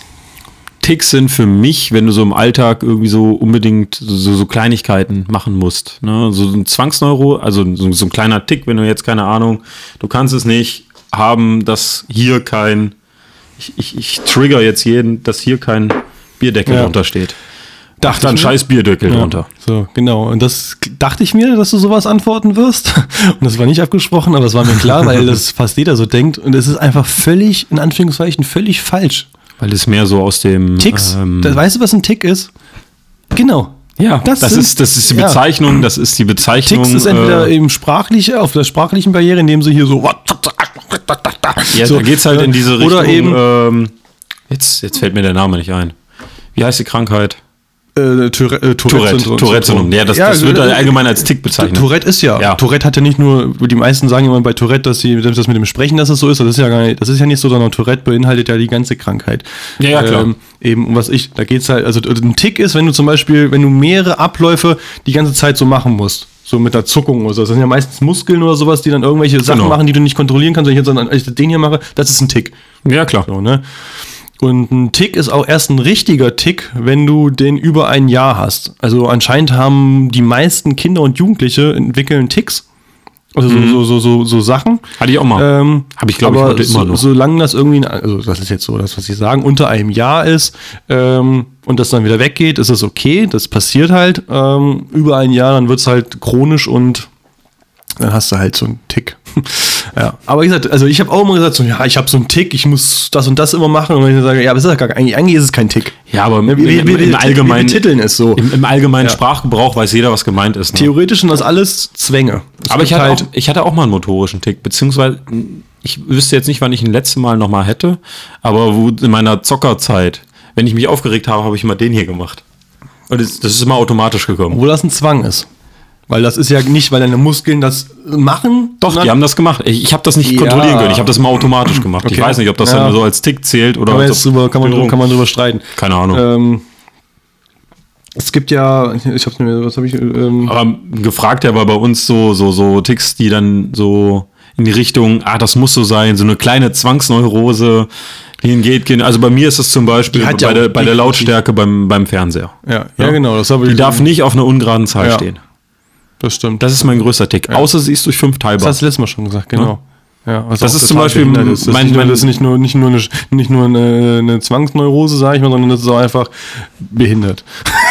Ticks sind für mich, wenn du so im Alltag irgendwie so unbedingt so, so Kleinigkeiten machen musst. Ne? So ein Zwangsneuro, also so, so ein kleiner Tick, wenn du jetzt keine Ahnung, du kannst es nicht haben, dass hier kein, ich, ich, ich trigger jetzt jeden, dass hier kein Bierdeckel Ja. drunter steht. Dachte Dann scheiß Bierdeckel drunter. So, genau. Und das dachte ich mir, dass du sowas antworten wirst. Und das war nicht abgesprochen, aber es war mir klar, weil das fast jeder so denkt. Und es ist einfach völlig, in Anführungszeichen, völlig falsch. Weil es mehr so aus dem. Ticks. ähm, das, weißt du, was ein Tick ist? Genau. ja, das, sind- ist, das ist die ja. Bezeichnung, das ist die Bezeichnung. Ticks ist entweder äh, eben sprachliche, auf der sprachlichen Barriere, indem sie hier so. ja, so, da geht's halt in diese Richtung. Oder eben ähm, jetzt, jetzt fällt mir der Name nicht ein. Wie heißt die Krankheit? Äh, Tourette, äh, Tourette. Tourette-Syndrom. Ja, das, das wird äh, allgemein als Tick bezeichnet. Tourette ist ja. Ja. Tourette hat ja nicht nur, die meisten sagen immer bei Tourette, dass sie dass das mit dem Sprechen, dass es so ist, das ist ja gar nicht, das ist ja nicht so, sondern Tourette beinhaltet ja die ganze Krankheit. Ja, ja, klar. Ähm, eben, um was ich, da geht's halt, also ein Tick ist, wenn du zum Beispiel, wenn du mehrere Abläufe die ganze Zeit so machen musst. So mit einer Zuckung oder so. Das sind ja meistens Muskeln oder sowas, die dann irgendwelche Sachen Genau. machen, die du nicht kontrollieren kannst. Wenn ich jetzt den hier mache, das ist ein Tick. Ja, klar. So, ne? Und ein Tick ist auch erst ein richtiger Tick, wenn du den über ein Jahr hast. Also anscheinend haben die meisten Kinder und Jugendliche entwickeln Ticks. Also so, so, so, so, so Sachen. Hatte ich auch mal. Ähm, Hab ich, glaub ich, aber heute so, immer noch. Solange das irgendwie, also das ist jetzt so das, was sie sagen, unter einem Jahr ist ähm, und das dann wieder weggeht, ist es okay. Das passiert halt ähm, über ein Jahr, dann wird es halt chronisch und dann hast du halt so einen Tick. ja, aber wie gesagt, also ich habe auch immer gesagt, so, ja, ich habe so einen Tick, ich muss das und das immer machen. Und wenn ich sage, ja, aber es ist gar eigentlich, eigentlich ist es kein Tick. Ja, aber im, wir- wir- im, wir- im allgemeinen betiteln es so. Im, im allgemeinen Ja. Sprachgebrauch weiß jeder, was gemeint ist. Ne? Theoretisch sind das alles Zwänge. Es Aber ich hatte, halt, auch, ich hatte auch mal einen motorischen Tick, beziehungsweise ich wüsste jetzt nicht, wann ich ihn letzte Mal noch mal hätte, aber wo in meiner Zockerzeit, wenn ich mich aufgeregt habe, habe ich mal den hier gemacht. Und das, das ist immer automatisch gekommen. obwohl das ein Zwang ist. Weil das ist ja nicht, weil deine Muskeln das machen. Doch, die haben das gemacht. Ich, ich habe das nicht Ja. kontrollieren können. Ich habe das immer automatisch gemacht. Ich Okay. weiß nicht, ob das Ja. dann so als Tick zählt oder kann man, drüber, kann, man, Störung. kann man drüber streiten. Keine Ahnung. Ähm, es gibt ja, ich hab's mir, was habe ich, ähm, Aber gefragt ja war bei uns so, so, so Ticks, die dann so in die Richtung, ah, das muss so sein, so eine kleine Zwangsneurose, die hingeht. gehen. Also bei mir ist es zum Beispiel bei, ja der, bei der Lautstärke beim, beim Fernseher. ja, ja, genau, das habe ich. Die darf nicht auf einer ungeraden Zahl Ja. stehen. Das stimmt. Das ist mein größter Tick. Außer sie ist durch fünf Das teilbar. hast du letztes Mal schon gesagt, genau. Ja, was Das auch ist zum Beispiel ist. Das, mein- ist nicht, das ist nicht nur, nicht nur, eine, nicht nur eine, eine Zwangsneurose, sage ich mal, sondern das ist auch einfach behindert.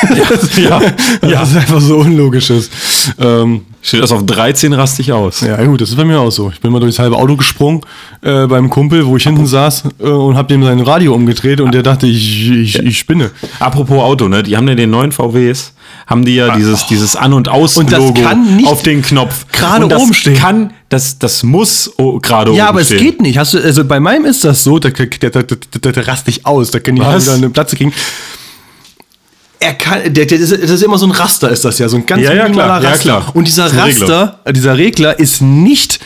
ja, Das ja. ist einfach so unlogisches. Ähm, Steht das auf 13 rastig aus. ja, gut, das ist bei mir auch so. Ich bin mal durchs halbe Auto gesprungen äh, beim Kumpel, wo ich hinten saß äh, und habe dem sein Radio umgedreht und der dachte, ich, ich, ich spinne. Apropos Auto, ne? Die haben ja den neuen VWs, haben die ja dieses, dieses An- und Aus-Logo auf den Knopf. gerade oben stehen. Kann, das, das muss oh, gerade Ja, oben aber es stehen. geht nicht. Hast du, also bei meinem ist das so, da, da, da, da, da, rast ich aus, da kann ich wieder eine Platz kriegen. Er kann, der, der, das ist immer so ein Raster, ist das ja, so ein ganz Ja, ja, klar, ja, Raster. klar. Und dieser Raster, Regler. dieser Regler ist nicht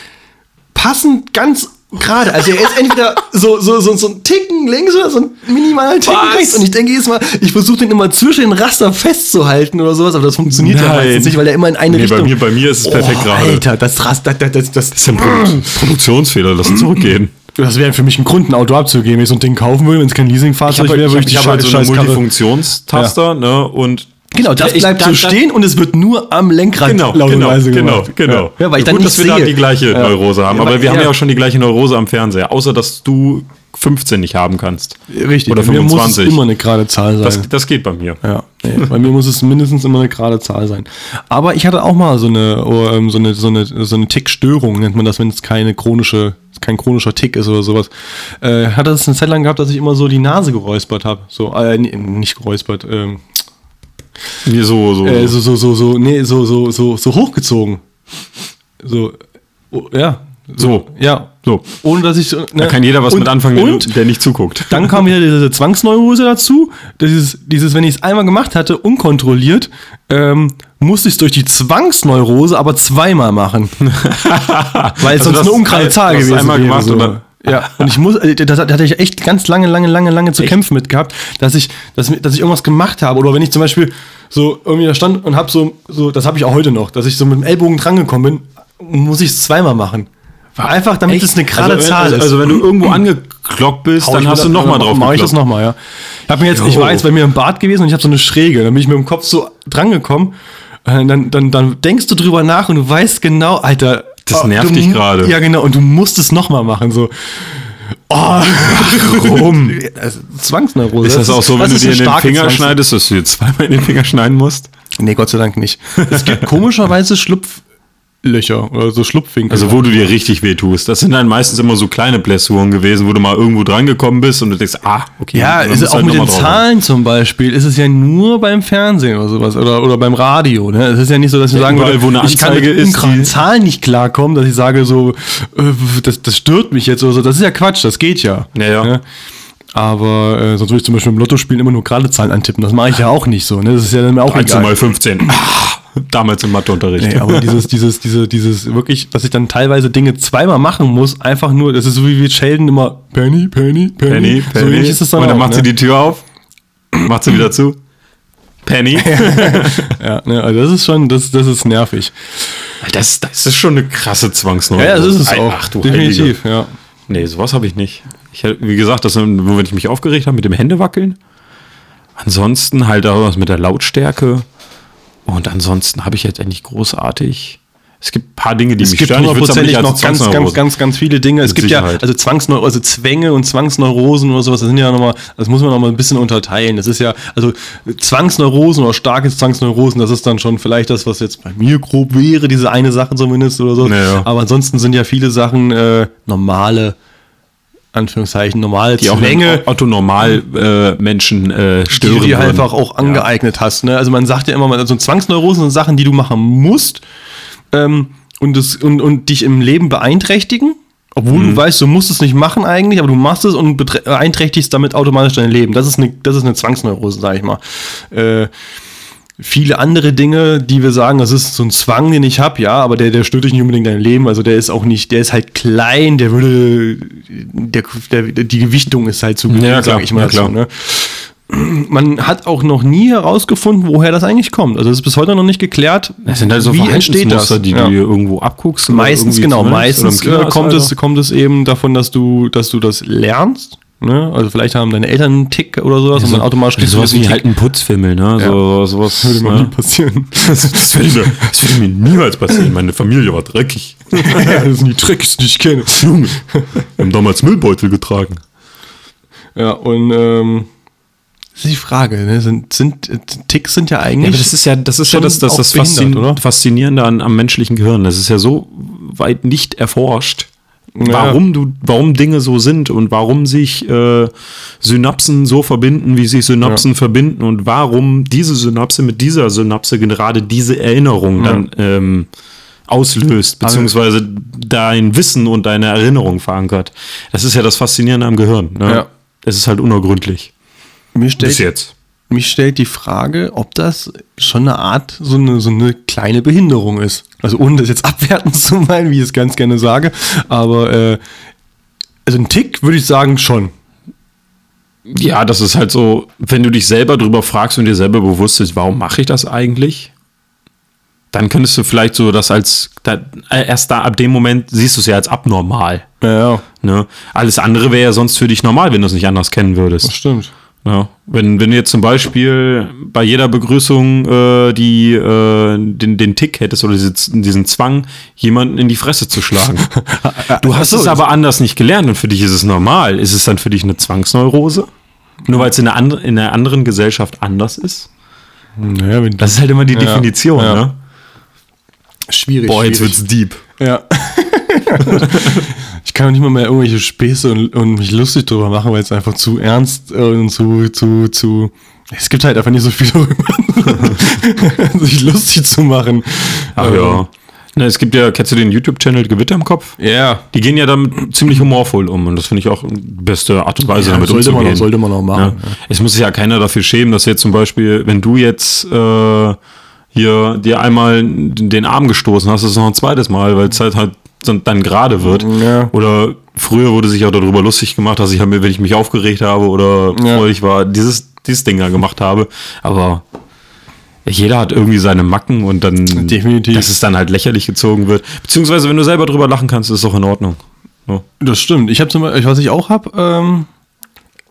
passend ganz gerade. Also er ist entweder so, so, so, so ein Ticken links oder so ein minimaler Ticken Was? rechts. Und ich denke jedes Mal, ich versuche den immer zwischen den Raster festzuhalten oder sowas, aber das funktioniert ja Nein. meistens nicht, weil er immer in eine Nee, bei Richtung. mir- bei mir ist es perfekt oh, gerade. Alter, das Raster, das, das, das, Das ist ein Produ Produktionsfehler, lass zurückgehen. das wäre für mich ein Grund, ein Auto abzugeben, wenn ich so ein Ding kaufen würde, wenn es kein Leasingfahrzeug wäre, würde ich die ich hab halt so eine Scheißkarre- Multifunktionstaster, ne? Und Genau, das Ich- bleibt dann- so stehen und es wird nur am Lenkrad Genau, genau, genau, gemacht. genau. Ja, weil ich dann Gut, nicht dass wir da sehe. die gleiche Ja. Neurose haben. Ja, aber wir haben ja. auch schon die gleiche Neurose am Fernseher. Außer, dass du 15 nicht haben kannst. Richtig, Oder bei mir muss 25. es immer eine gerade Zahl sein. Das, das geht bei mir. ja, nee, bei mir muss es mindestens immer eine gerade Zahl sein. Aber ich hatte auch mal so eine, oh, ähm, so eine, so eine, so eine Tickstörung, nennt man das, wenn es keine chronische, kein chronischer Tick ist oder sowas. Äh, hatte das eine Zeit lang gehabt, dass ich immer so die Nase geräuspert habe. So, äh, nicht geräuspert, ähm, Wie so, so. äh, so, so, so, so, nee, so, so, so, so hochgezogen. So, oh, ja. So. Ja. So. Ohne dass ich. Ne, Da kann jeder was und, mit anfangen, der- Und der nicht zuguckt. dann kam wieder diese Zwangsneurose dazu. Dieses, dieses wenn ich es einmal gemacht hatte, unkontrolliert, ähm, musste ich es durch die Zwangsneurose aber zweimal machen. Weil es Also sonst eine ungerade das Zahl gewesen einmal wäre. gemacht so. dann- ja, und ich muss, äh, das, hat- da hatte ich echt ganz lange, lange, lange, lange zu kämpfen mit gehabt, dass ich, dass, dass ich irgendwas gemacht habe. Oder wenn ich zum Beispiel so irgendwie da stand und habe so, so, das habe ich auch heute noch, dass ich so mit dem Ellbogen drangekommen bin, muss ich es zweimal machen. Einfach damit es eine gerade also, Zahl also, ist. also wenn du irgendwo angeklockt bist, Hau dann hast du nochmal drauf Mach ich das nochmal, ja. Ich, hab mir jetzt, ich war jetzt bei mir im Bad gewesen und ich habe so eine Schräge. Dann bin ich mit dem Kopf so drangekommen. Äh, Dann, dann, dann denkst du drüber nach und du weißt genau, Alter. Das oh, nervt du dich gerade. Ja, genau. Und du musst es nochmal machen. So. Oh, Warum? Also, Zwangsneurose. Ist das auch so, wenn du dir in den Finger schneidest, dass du dir zweimal in den Finger schneiden musst? Nee, Gott sei Dank nicht. Es gibt komischerweise Schlupflöcher oder so Schlupfwinkel. Also wo du dir richtig weh tust. Das sind dann meistens immer so kleine Blessuren gewesen, wo du mal irgendwo dran gekommen bist und du denkst, ah, okay. Ja, ist musst auch halt mit den noch mal drauf. Zahlen zum Beispiel, ist es ja nur beim Fernsehen oder sowas oder, oder beim Radio. Ne? Es ist ja nicht so, dass ich Ja, sagen würde, wo eine ich kann Anzeige mit ist, die- Zahlen nicht klarkommen, dass ich sage so, äh, das, das stört mich jetzt oder so. Das ist ja Quatsch, das geht ja. Ja, ja. Ne? Aber äh, sonst würde ich zum Beispiel im Lotto spielen immer nur gerade Zahlen antippen. Das mache ich ja auch nicht so. Ne? Das ist ja dann auch 13 egal. mal 15. Damals im Matheunterricht. Nee, aber dieses, dieses, diese, dieses wirklich, dass ich dann teilweise Dinge zweimal machen muss, einfach nur, das ist so wie wie Sheldon immer Penny, Penny, Penny. Penny, So Penny. ähnlich ist es dann und dann auch, macht ne? sie die Tür auf, macht sie wieder zu. Penny. Ja, ne, also das ist schon, das, das ist nervig. Das, das ist schon eine krasse Zwangsneurose. Ja, das ist es auch. Ach du Definitiv, Heilige. ja. Nee, sowas habe ich nicht. Ich, wie gesagt, das wenn ich mich aufgeregt habe mit dem Händewackeln. Ansonsten halt auch was mit der Lautstärke. Und ansonsten habe ich jetzt eigentlich großartig. Es gibt ein paar Dinge, die Es mich gibt stören. Ich aber hundertprozentig nicht noch ganz, ganz, ganz, ganz viele Dinge. Es gibt ja, Sicherheit. also Zwangsneurose, also Zwänge und Zwangsneurosen oder sowas, das sind ja nochmal, das muss man nochmal ein bisschen unterteilen. Das ist ja, also Zwangsneurosen oder starke Zwangsneurosen, das ist dann schon vielleicht das, was jetzt bei mir grob wäre, diese eine Sache zumindest oder so. Ja, ja. Aber ansonsten sind ja viele Sachen äh, normale, Anführungszeichen, normale die auch Zwänge. Autonormal äh, Menschen äh, die stören. du dir würden. einfach auch angeeignet hast. Ne? Also man sagt ja immer, mal, also Zwangsneurosen sind Sachen, die du machen musst ähm, und, das, und, und dich im Leben beeinträchtigen. Obwohl Mhm. du weißt, du musst es nicht machen eigentlich, aber du machst es und beeinträchtigst damit automatisch dein Leben. Das ist eine, das ist eine Zwangsneurose, sag ich mal. Äh, viele andere Dinge, die wir sagen, das ist so ein Zwang, den ich habe, ja, aber der, der stört dich nicht unbedingt dein Leben. Also der ist auch nicht, der ist halt klein, der würde, der, der, die Gewichtung ist halt zu gering, Ja, sag ich mal ja, klar. dazu, ne? Man hat auch noch nie herausgefunden, woher das eigentlich kommt. Also es ist bis heute noch nicht geklärt, Das sind halt so wie entsteht das. Die Ja. du dir irgendwo abguckst. Meistens, genau, meistens äh, kommt, es, kommt es eben davon, dass du, dass du das lernst. Ne? Also vielleicht haben deine Eltern einen Tick oder sowas und dann automatisch kriegst du sowas wie halt ein Putzfimmel, ne? So, sowas Würde mir nie ne? passieren. Das würde, mir, das würde mir niemals passieren. Meine Familie war dreckig. das sind die Tricks, die ich kenne. Junge, wir haben damals Müllbeutel getragen. Ja, und ähm, das ist die Frage. Ne? Sind, sind, äh, Ticks sind ja eigentlich. Ja, aber das ist ja das, ist ja das, das, das Faszin oder? Faszinierende an, am menschlichen Gehirn. Das ist ja so weit nicht erforscht, warum, du, warum Dinge so sind und warum sich äh, Synapsen so verbinden, wie sich Synapsen verbinden und warum diese Synapse mit dieser Synapse gerade diese Erinnerung dann ähm, auslöst, beziehungsweise dein Wissen und deine Erinnerung verankert. Das ist ja das Faszinierende am Gehirn. Ne? Ja. Es ist halt unergründlich. mir Bis stellt, jetzt. mich stellt die Frage, ob das schon eine Art, so eine, so eine kleine Behinderung ist. Also ohne das jetzt abwertend zu meinen, wie ich es ganz gerne sage. Aber äh, also ein Tick würde ich sagen schon. Ja, das ist halt so, wenn du dich selber drüber fragst und dir selber bewusst bist, warum mache ich das eigentlich? Dann könntest du vielleicht so das als, da, äh, erst da ab dem Moment siehst du es ja als abnormal. Ja, Ne? Alles andere wäre ja sonst für dich normal, wenn du es nicht anders kennen würdest. stimmt. Ja. Wenn, wenn du jetzt zum Beispiel bei jeder Begrüßung äh, die, äh, den, den Tick hättest oder diese, diesen Zwang, jemanden in die Fresse zu schlagen. Du hast so, es aber anders nicht gelernt und für dich ist es normal. Ist es dann für dich eine Zwangsneurose? Nur weil es in einer, andre, in einer anderen Gesellschaft anders ist? Naja, wenn Das ist halt immer die Ja, Definition, ja. ne? schwierig. Boah, jetzt schwierig. wird's deep. Ja. ich kann auch nicht mal mehr irgendwelche Späße und, und mich lustig drüber machen, weil es einfach zu ernst äh, und zu, zu, zu. Es gibt halt einfach nicht so viel darüber, sich lustig zu machen. Ach Ähm, ja. Ne, es gibt ja, kennst du den YouTube-Channel Gewitter im Kopf? Ja. Die gehen ja damit ziemlich humorvoll um und das finde ich auch die beste Art und Weise, Ja, damit sollte man umzugehen. auch- sollte man auch machen, Ja. Es muss sich ja keiner dafür schämen, dass jetzt zum Beispiel, wenn du jetzt äh, hier dir einmal den Arm gestoßen hast, das ist noch ein zweites Mal, weil es halt halt dann- dann gerade wird. Ja. Oder früher wurde sich auch darüber lustig gemacht, dass ich, halt, wenn ich mich aufgeregt habe oder Ja. freudig war, dieses, dieses Ding da gemacht habe. Aber Jeder hat irgendwie seine Macken und dann, Definitiv. dass es dann halt lächerlich gezogen wird. Beziehungsweise, wenn du selber drüber lachen kannst, ist es auch in Ordnung. So. Das stimmt. Ich habe zum Beispiel, was ich auch habe, ähm,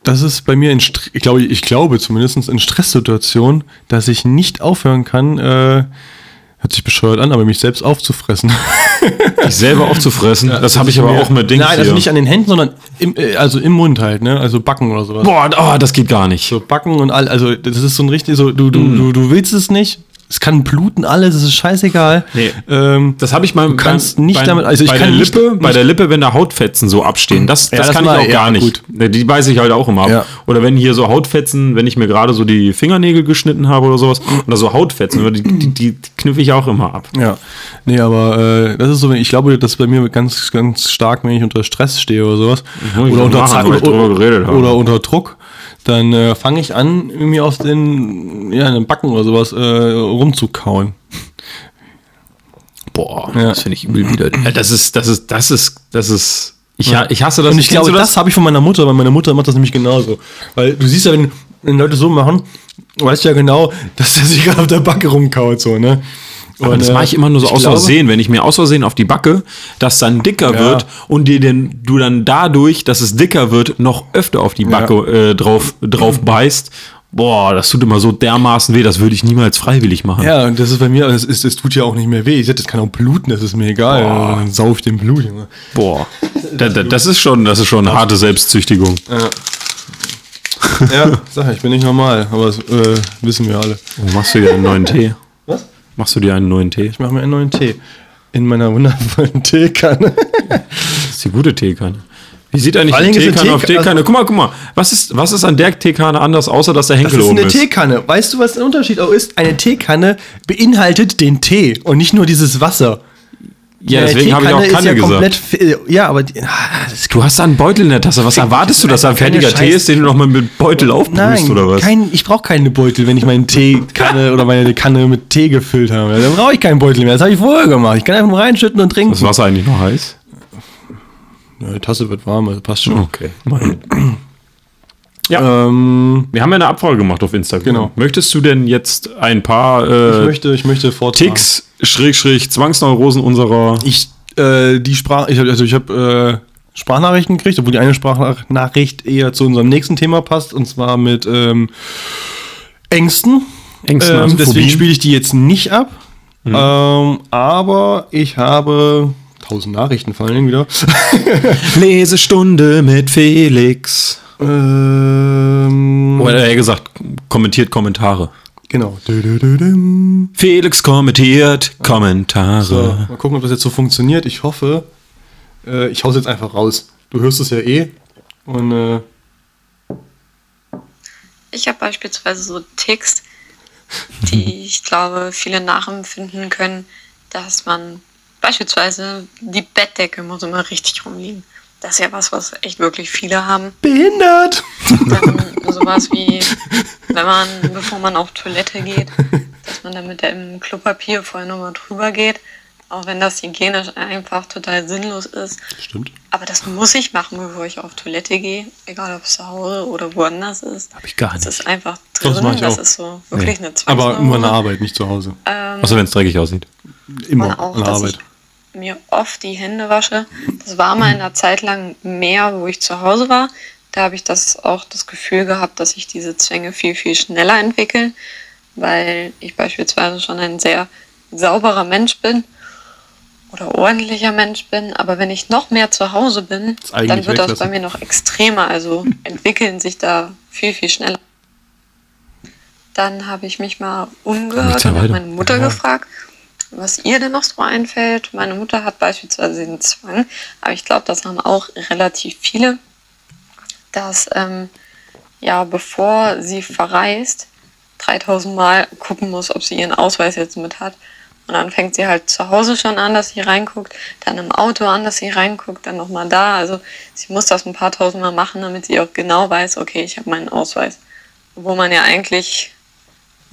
das ist bei mir in, ich glaube, ich glaube zumindest in Stresssituationen, dass ich nicht aufhören kann, äh, hört sich bescheuert an, aber mich selbst aufzufressen. Sich selber aufzufressen, das habe ich aber auch mit Dings Nein, also hier. nicht an den Händen, sondern im, äh, also im Mund halt, ne? Also Backen oder sowas. Boah, oh, das geht gar nicht. So Backen und all, also das ist so ein richtig, so du, du, Mm. du, du willst es nicht. Es kann bluten, alles, es ist scheißegal. Nee. Ähm, Das habe ich mal. Du kannst bei, nicht bei, damit- also ich bei kann der nicht- Lippe, bei nicht- der Lippe, wenn da Hautfetzen so abstehen, das, Ja, das, das kann mal- ich auch ja, gar nicht. gut. Die beiße ich halt auch immer ab. Ja. Oder wenn hier so Hautfetzen, wenn ich mir gerade so die Fingernägel geschnitten habe oder sowas, oder so Hautfetzen, die, die, die, knüpfe ich auch immer ab. Ja, nee, aber äh, das ist so, ich glaube, das ist bei mir ganz, ganz stark, wenn ich unter Stress stehe oder sowas. Oder, unter Zeit- oder, oder unter Druck. Dann äh, fange ich an, irgendwie auf den, ja, den Backen oder sowas äh, rumzukauen. Boah, Ja. das finde ich übel wieder. Das ist, das ist, das ist, das ist. Ich, Ja. ich hasse das. Und ich glaube, du das, habe ich von meiner Mutter, weil meine Mutter macht das nämlich genauso. Weil du siehst ja, wenn, wenn Leute so machen, weißt du ja genau, dass der sich gerade auf der Backe rumkaut, so, ne? Aber Und, das äh, mache ich immer nur so aus glaube- Versehen, wenn ich mir aus Versehen auf die Backe, dass dann dicker Ja. wird und dir denn, du dann dadurch, dass es dicker wird, noch öfter auf die Backe äh, drauf, drauf beißt. Boah, das tut immer so dermaßen weh, das würde ich niemals freiwillig machen. Ja, und das ist bei mir, es, ist, es tut ja auch nicht mehr weh. Ich sag, das kann auch bluten, das ist mir egal. Dann sauf ich den Blut, Junge. Boah. Da, da, das ist schon, das ist schon eine harte Selbstzüchtigung. Ja, sag ich, bin nicht normal, aber das äh, wissen wir alle. Oh, machst du dir einen neuen Tee? Was? Machst du dir einen neuen Tee? Ich mache mir einen neuen Tee. In meiner wundervollen Teekanne. Das ist die gute Teekanne. Wie sieht eigentlich ist Teekanne eine auf Teek- Teekanne? also- guck mal, guck mal. Was ist, was ist an der Teekanne anders, außer dass der Das Henkel ist oben eine ist? Teekanne. Weißt du, was der Unterschied auch ist? Eine Teekanne beinhaltet den Tee und nicht nur dieses Wasser. Ja, deswegen habe ich auch Kanne ja gesagt. komplett. fi- Ja, aber die, ah, Du hast da einen Beutel in der Tasse. Was erwartest du, dass da ein fertiger Tee ist, den du nochmal mit Beutel aufbrühst Nein, oder was? kein, ich brauche keine Beutel, wenn ich meine Teekanne oder meine Kanne mit Tee gefüllt habe. Dann brauche ich keinen Beutel mehr. Das habe ich vorher gemacht. Ich kann einfach nur reinschütten und trinken. ist das Wasser eigentlich noch heiß? Ja, die Tasse wird warm, also passt schon. Okay. Ja. Ähm, Wir haben ja eine Abfrage gemacht auf Instagram. Genau. Möchtest du denn jetzt ein paar ich äh, möchte, ich möchte vortragen. Ticks, Schrägstrich, Zwangsneurosen unserer Ich, äh, die Sprach, ich, hab- also ich habe äh, Sprachnachrichten gekriegt, obwohl die eine Sprachnachricht eher zu unserem nächsten Thema passt, und zwar mit ähm, Ängsten. Ängsten, also ähm, deswegen spiele ich die jetzt nicht ab. Ähm, aber ich habe tausend Nachrichten vor allen Dingen wieder. Lesestunde mit Felix. Ähm, Oder eher gesagt, kommentiert Kommentare. genau. Felix kommentiert Kommentare. So, mal gucken, ob das jetzt so funktioniert. Ich hoffe, äh, ich hau's jetzt einfach raus. Du hörst es ja eh. Und äh, Ich habe beispielsweise so Ticks, die ich glaube, viele nachempfinden können, dass man beispielsweise die Bettdecke muss immer richtig rumliegen. Das ist ja was, was echt wirklich viele haben. behindert! Dann sowas wie, wenn man, bevor man auf Toilette geht, dass man dann mit dem Klopapier vorher nochmal drüber geht. Auch wenn das hygienisch einfach total sinnlos ist. Stimmt. Aber das muss ich machen, bevor ich auf Toilette gehe. Egal ob es zu Hause oder woanders ist. Hab ich gar Das nicht. ist einfach Das drin. Das, auch. ist so wirklich eine Aber nur an der. Arbeit, nicht zu Hause. Außer wenn es dreckig aussieht. Immer auch, an der Arbeit. Mir oft die Hände wasche. Das war mal in einer Zeit lang mehr, wo ich zu Hause war. Da habe ich das auch das Gefühl gehabt, dass sich diese Zwänge viel, viel schneller entwickeln, weil ich beispielsweise schon ein sehr sauberer Mensch bin oder ordentlicher Mensch bin. Aber wenn ich noch mehr zu Hause bin, dann wird das bei mir noch extremer. Also entwickeln sich da viel, viel schneller. Dann habe ich mich mal umgehört und meine Mutter Ja. gefragt, was ihr denn noch so einfällt. Meine Mutter hat beispielsweise den Zwang, aber ich glaube, das haben auch relativ viele, dass ähm, ja, bevor sie verreist, 3000 Mal gucken muss, ob sie ihren Ausweis jetzt mit hat. Und dann fängt sie halt zu Hause schon an, dass sie reinguckt, dann im Auto an, dass sie reinguckt, dann nochmal da. Also sie muss das ein paar tausend Mal machen, damit sie auch genau weiß, okay, ich habe meinen Ausweis. Wo man ja eigentlich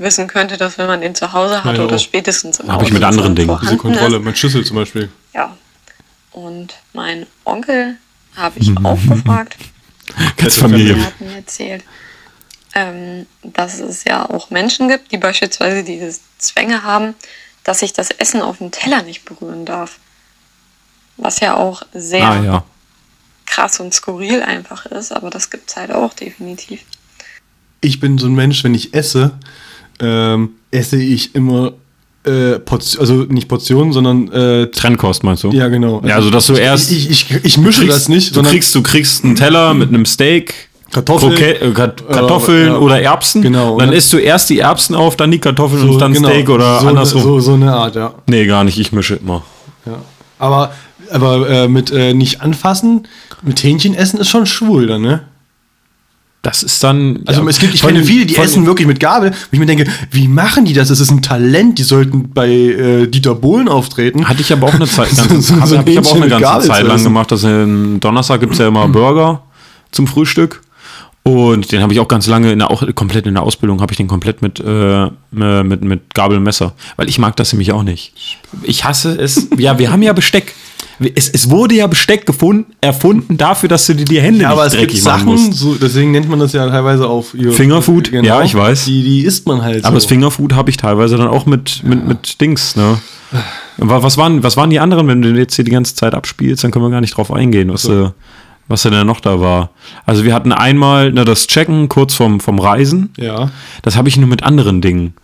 wissen könnte, dass wenn man den zu Hause hat Ja, oder auch. spätestens im Hab ich mit anderen Dingen. Diese vorhanden Kontrolle, ist. mein Schlüssel zum Beispiel. Ja. Und mein Onkel habe ich auch gefragt. Als Familie. Er hat mir erzählt, ähm, dass es ja auch Menschen gibt, die beispielsweise diese Zwänge haben, dass sich das Essen auf dem Teller nicht berühren darf. Was ja auch sehr Ah ja. krass und skurril einfach ist, aber das gibt es halt auch definitiv. Ich bin so ein Mensch, wenn ich esse, ähm, esse ich immer äh, Portion, also nicht Portionen, sondern äh, Trennkost meinst du? ja genau. Ja, also dass du erst ich, ich, ich, ich mische kriegst, das nicht, du sondern kriegst, du kriegst einen Teller mit einem Steak, Kartoffeln. Kroket- äh, Kartoffeln ja. oder Erbsen. Genau, Dann isst du erst die Erbsen auf, dann die Kartoffeln und dann genau, Steak oder so, andersrum. So, so eine Art, ja. Nee, gar nicht. Ich mische immer. ja. Aber, aber äh, mit äh, nicht anfassen, mit Hähnchen essen ist schon schwul dann, ne? Das ist dann. Also ja, es gibt, ich von kenne viele, die von- essen wirklich mit Gabel, wo ich mir denke, wie machen die das? Das ist ein Talent, die sollten bei äh, Dieter Bohlen auftreten. Hatte ich aber auch eine Zeit, So- ganz, so- so hab ich aber auch eine ganze Gabel Zeit lang gemacht. Dass in Donnerstag gibt es ja immer Burger zum Frühstück. Und den habe ich auch ganz lange in der, auch komplett in der Ausbildung habe ich den komplett mit, äh, mit, mit Gabel und Messer. Weil ich mag das nämlich auch nicht. Ich hasse es. Ja, wir haben ja Besteck. Es, es wurde ja Besteck gefunden, erfunden dafür, dass du dir die Hände Ja, aber es gibt Sachen, so, deswegen nennt man das ja teilweise auf ihr- Fingerfood? Ja, ich weiß. Die, die isst man halt Aber so. das Fingerfood habe ich teilweise dann auch mit, mit, mit Dings, ne? Wa- Was waren, was waren die anderen, wenn du jetzt hier die ganze Zeit abspielst, dann können wir gar nicht drauf eingehen, was, äh, was denn da noch da war. Also wir hatten einmal ne, das Checken kurz vom, vom Reisen. Ja. Das habe ich nur mit anderen Dingen.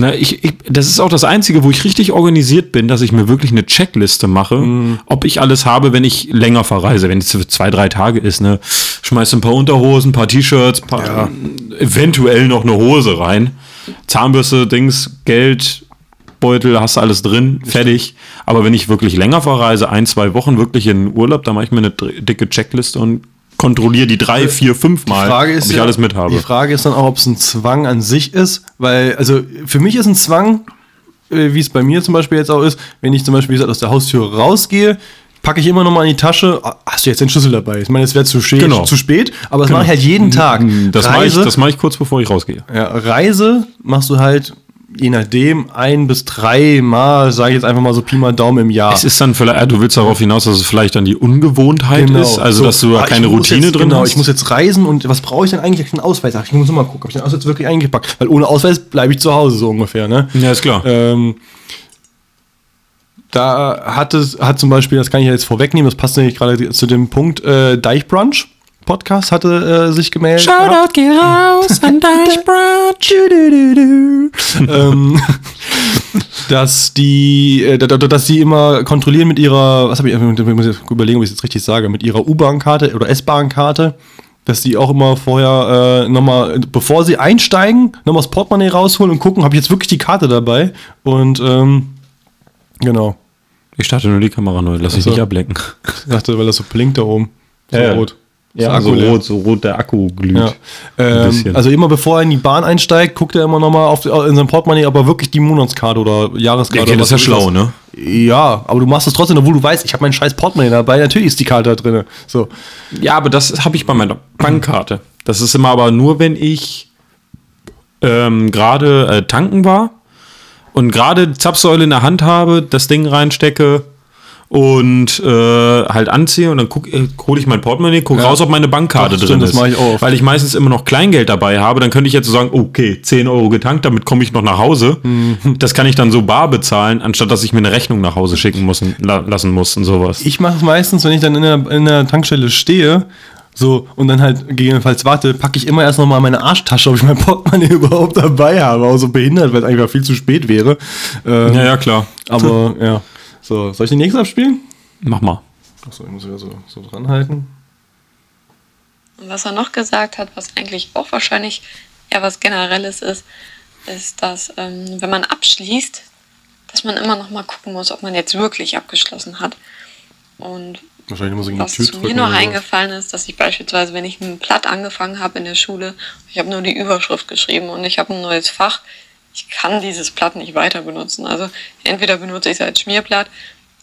Na, ich, ich, das ist auch das Einzige, wo ich richtig organisiert bin, dass ich mir wirklich eine Checkliste mache, ob ich alles habe, wenn ich länger verreise, wenn es für zwei, drei Tage ist. Ne? Schmeiß ein paar Unterhosen, ein paar T-Shirts, paar, eventuell noch eine Hose rein. Zahnbürste, Dings, Geld, Beutel, hast du alles drin, fertig. Aber wenn ich wirklich länger verreise, ein, zwei Wochen wirklich in Urlaub, dann mache ich mir eine dicke Checkliste und kontrolliere die drei, vier, fünf Mal, Frage ist ob ich ja- alles mit habe. Die Frage ist dann auch, ob es ein Zwang an sich ist, weil, also für mich ist ein Zwang, äh, wie es bei mir zum Beispiel jetzt auch ist, wenn ich zum Beispiel wie gesagt, aus der Haustür rausgehe, packe ich immer noch mal in die Tasche, ah, hast du jetzt den Schlüssel dabei? Ich meine, es wäre zu, spät- Genau. zu spät, aber das mache ich halt jeden Tag. Das mache ich, das mach ich kurz bevor ich rausgehe. ja, Reise machst du halt, je nachdem, ein bis drei Mal, sage ich jetzt einfach mal so Pi mal Daumen im Jahr. Es ist dann vielleicht, äh, du willst darauf hinaus, dass es vielleicht dann die Ungewohntheit ist, also So, dass du ah, keine Routine jetzt, drin genau, hast. ich muss jetzt reisen und was brauche ich denn eigentlich? Ich einen Ausweis. Ach, ich muss mal gucken, ob ich den Ausweis wirklich eingepackt Weil ohne Ausweis bleibe ich zu Hause so ungefähr, ne? ja, ist klar. Ähm, da hat es, hat zum Beispiel, das kann ich ja jetzt vorwegnehmen, das passt nämlich gerade zu dem Punkt, äh, Deichbrunch Podcast hatte äh, sich gemeldet. gehabt. geht raus an ähm, dass die, äh, da- da- dass sie immer kontrollieren mit ihrer, was habe ich, ich muss überlegen, ob ich es jetzt richtig sage, mit ihrer U-Bahn-Karte oder S-Bahn-Karte, dass die auch immer vorher äh, nochmal, bevor sie einsteigen, nochmal das Portemonnaie rausholen und gucken, habe ich jetzt wirklich die Karte dabei und ähm, genau. Ich starte nur die Kamera neu, lass dich so. nicht ablenken. Ich dachte, weil das so blinkt da oben. So Ja, ja. rot. Ja, Das so rot, so rot der Akku glüht. Ja. Ähm, also immer bevor er in die Bahn einsteigt, guckt er immer nochmal auf in sein Portemonnaie, aber wirklich die Monatskarte oder Jahreskarte. Ja, okay, oder das ist ja schlau, ne? Ja, aber du machst es trotzdem, obwohl du weißt, ich habe mein scheiß Portemonnaie dabei, natürlich ist die Karte da drin. So. Ja, aber das habe ich bei meiner Bankkarte. Das ist immer aber nur, wenn ich ähm, gerade äh, tanken war und gerade Zapfsäule in der Hand habe, das Ding reinstecke und äh, halt anziehe und dann äh, hole ich mein Portemonnaie, gucke Ja. raus, ob meine Bankkarte drin stimmt, das ist. mach ich auch. Weil ich meistens immer noch Kleingeld dabei habe, dann könnte ich jetzt so sagen, okay, 10 Euro getankt, damit komme ich noch nach Hause. Mhm. Das kann ich dann so bar bezahlen, anstatt dass ich mir eine Rechnung nach Hause schicken muss la lassen muss und sowas. Ich mache es meistens, wenn ich dann in der, in der Tankstelle stehe, so und dann halt gegebenenfalls warte, packe ich immer erst nochmal meine Arschtasche, ob ich mein Portemonnaie überhaupt dabei habe. Auch so behindert, weil es einfach viel zu spät wäre. Ähm, ja, ja, klar. Aber ja. So, soll ich den nächsten abspielen? Mach mal. Achso, ich muss wieder so, so dranhalten. Und was er noch gesagt hat, was eigentlich auch wahrscheinlich eher was Generelles ist, ist, dass ähm, wenn man abschließt, dass man immer noch mal gucken muss, ob man jetzt wirklich abgeschlossen hat. Und Wahrscheinlich muss ich was zu mir noch eingefallen ist, dass ich beispielsweise, wenn ich ein Blatt angefangen habe in der Schule, ich habe nur die Überschrift geschrieben und ich habe ein neues Fach, ich kann dieses Blatt nicht weiter benutzen. Also entweder benutze ich es als Schmierblatt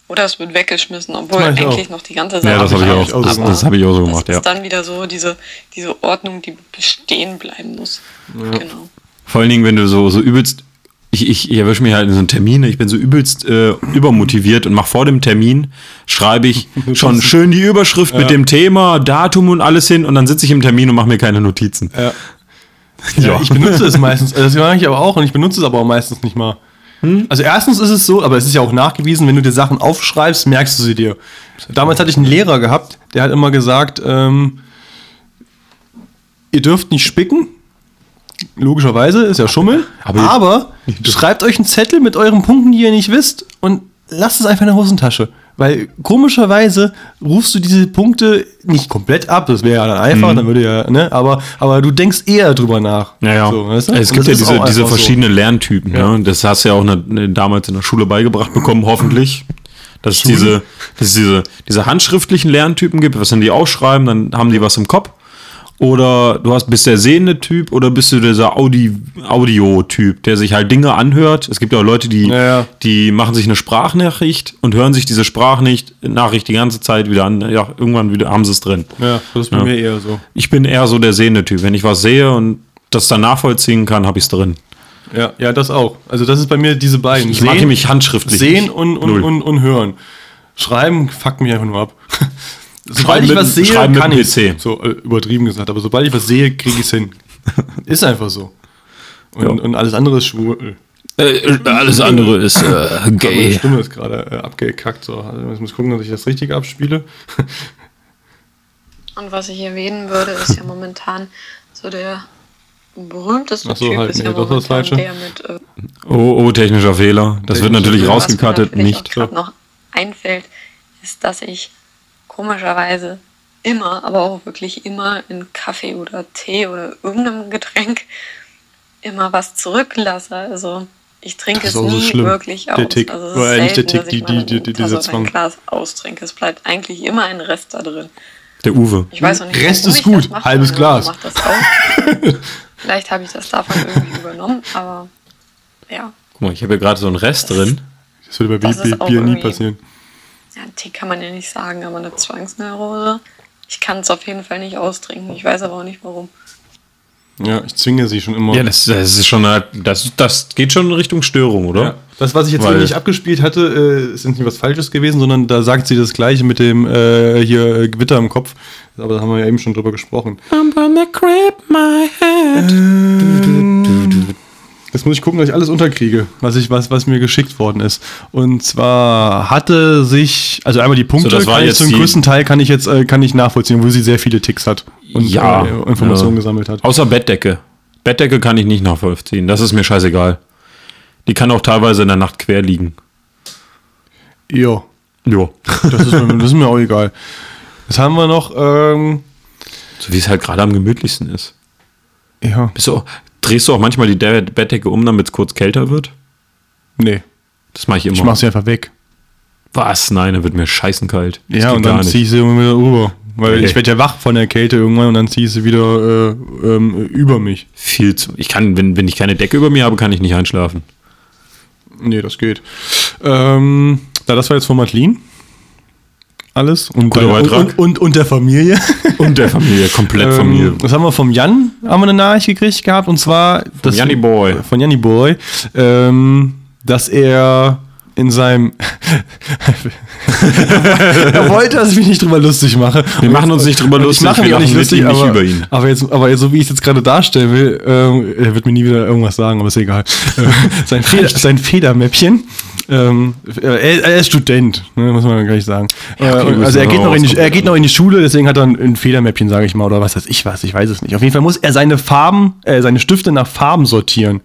oder es wird weggeschmissen, obwohl eigentlich auch. noch die ganze Seite Ja, das habe ich auch. ist. Das, Aber das habe ich auch so gemacht, das ja. ist dann wieder so diese, diese Ordnung, die bestehen bleiben muss. Genau. Vor allen Dingen, wenn du so, so übelst. Ich, ich, ich erwische mich halt in so einen Termin, ich bin so übelst äh, übermotiviert und mache vor dem Termin, schreibe ich schon schön die Überschrift mit dem Thema, Datum und alles hin und dann sitze ich im Termin und mache mir keine Notizen. Ja. Ja, ich benutze es meistens. Also das mache ich aber auch und ich benutze es aber auch meistens nicht mal. Also erstens ist es so, aber es ist ja auch nachgewiesen, wenn du dir Sachen aufschreibst, merkst du sie dir. Damals hatte ich einen Lehrer gehabt, der hat immer gesagt, ähm, ihr dürft nicht spicken. Logischerweise, ist ja Schummeln. Aber Aber, ihr- schreibt euch einen Zettel mit euren Punkten, die ihr nicht wisst und lasst es einfach in der Hosentasche. Weil komischerweise rufst du diese Punkte nicht komplett ab, das wäre ja dann einfach, dann würde ja, ne, aber, aber du denkst eher drüber nach. Naja, So, weißt du? es gibt ja diese, diese einfach so. verschiedenen Lerntypen. Ne? Das hast du ja auch ne, damals in der Schule beigebracht bekommen, hoffentlich. Dass es diese, dass es diese, diese handschriftlichen Lerntypen gibt, was dann die aufschreiben, dann haben die was im Kopf. Oder du hast, bist der sehende Typ oder bist du dieser Audi, Audio-Typ, der sich halt Dinge anhört. Es gibt ja auch Leute, die, Ja, ja. die machen sich eine Sprachnachricht und hören sich diese Sprachnachricht Nachricht die ganze Zeit wieder an. Ja, irgendwann wieder haben sie es drin. Ja, das ist bei Ja. mir eher so. Ich bin eher so der sehende Typ. Wenn ich was sehe und das dann nachvollziehen kann, habe ich es drin. Ja, ja, das auch. Also das ist bei mir diese beiden. Ich mag nämlich handschriftlich Sehen und, und, und, und hören. Schreiben fuckt mich einfach nur ab. Sobald ich mit- was sehe, schreiben mit kann dem ich PC. So äh, übertrieben gesagt, aber sobald ich was sehe, kriege ich es hin. ist einfach so. Und, Ja. und alles andere ist schwul. Äh, alles andere ist äh, Meine gay. Stimme ist gerade äh, abgekackt. So. Also ich muss gucken, dass ich das richtig abspiele. Und was ich erwähnen würde, ist ja momentan so der berühmteste Ach so, Typ halt, ist nee, ja ist das Falsche. der mit äh, Oh, oh, technischer Fehler. Das wird Technischer natürlich Fehler. rausgekattet, Was mir natürlich nicht. auch gerade noch einfällt, ist, dass ich komischerweise immer, aber auch wirklich immer in Kaffee oder Tee oder irgendeinem Getränk immer was zurücklasse. Also ich trinke Das es so nie schlimm. wirklich Der aus. Tick. Also es ist nicht der selten, Tick, die- die- die- dieser Tasse oder ein Zwang. Glas austrinke. Es bleibt eigentlich immer ein Rest da drin. Der Uwe. Ich weiß auch nicht, Rest ist das gut, mache. halbes Glas. Das. Vielleicht habe ich das davon irgendwie übernommen, aber ja. Guck mal, ich habe hier gerade so einen Rest drin. Das würde bei Das Bi- ist auch Bier nie passieren. Ja, ein Tee kann man ja nicht sagen, aber eine Zwangsneurose. Ich kann es auf jeden Fall nicht austrinken. Ich weiß aber auch nicht warum. Ja, ich zwinge sie schon immer. Ja, das, das ist schon, eine- das, das geht schon in Richtung Störung, oder? Ja. Das, was ich jetzt Weil- nicht abgespielt hatte, äh, ist nicht was Falsches gewesen, sondern da sagt sie das Gleiche mit dem äh, hier äh, Gewitter im Kopf. Aber da haben wir ja eben schon drüber gesprochen. I'm gonna grip my hand. Jetzt muss ich gucken, dass ich alles unterkriege, was, ich, was, was mir geschickt worden ist. Und zwar hatte sich, also einmal die Punkte, So, das war jetzt zum größten Teil kann ich jetzt äh, kann ich nachvollziehen, wo sie sehr viele Ticks hat und Ja, äh, Informationen ja. gesammelt hat. Außer Bettdecke. Bettdecke kann ich nicht nachvollziehen. Das ist mir scheißegal. Die kann auch teilweise in der Nacht quer liegen. Ja, Jo. das ist, mir, das ist mir auch egal. Jetzt haben wir noch, ähm, So wie es halt gerade am gemütlichsten ist. ja, Bist du drehst du auch manchmal die De- Bettdecke um, damit es kurz kälter wird? nee, Das mache ich immer. ich mach sie einfach weg. Was? Nein, dann wird mir scheißen kalt. Das Ja, und dann ziehe ich sie immer wieder rüber. Weil Nee. ich werde ja wach von der Kälte irgendwann und dann ziehe ich sie wieder äh, ähm, über mich. Viel zu. Ich kann, wenn, wenn ich keine Decke über mir habe, kann ich nicht einschlafen. Nee, das geht. Ähm, da das war jetzt von Madeline. Alles. Und, Guter Beitrag. und, und, und der Familie. Und der Familie, komplett Familie. Ähm, das haben wir vom Jan, haben wir eine Nachricht gekriegt gehabt. Und zwar... Von Janni Boy. Von Janni Boy. Ähm, dass er in seinem... er wollte, dass ich mich nicht drüber lustig mache. Wir machen uns nicht drüber Und lustig, Ich mache wir mich auch nicht lustig, ihm, nicht aber, über ihn. aber jetzt, aber jetzt, so wie ich es jetzt gerade darstellen will, ähm, er wird mir nie wieder irgendwas sagen, aber ist egal. Sein, Feder, sein Federmäppchen. Ähm, er, er ist Student, ne, muss man gleich sagen. Ja, okay, äh, also er geht, noch in die, er geht noch in die Schule, deswegen hat er ein, ein Federmäppchen, sage ich mal, oder was weiß ich was, ich weiß es nicht. Auf jeden Fall muss er seine Farben, äh, seine Stifte nach Farben sortieren.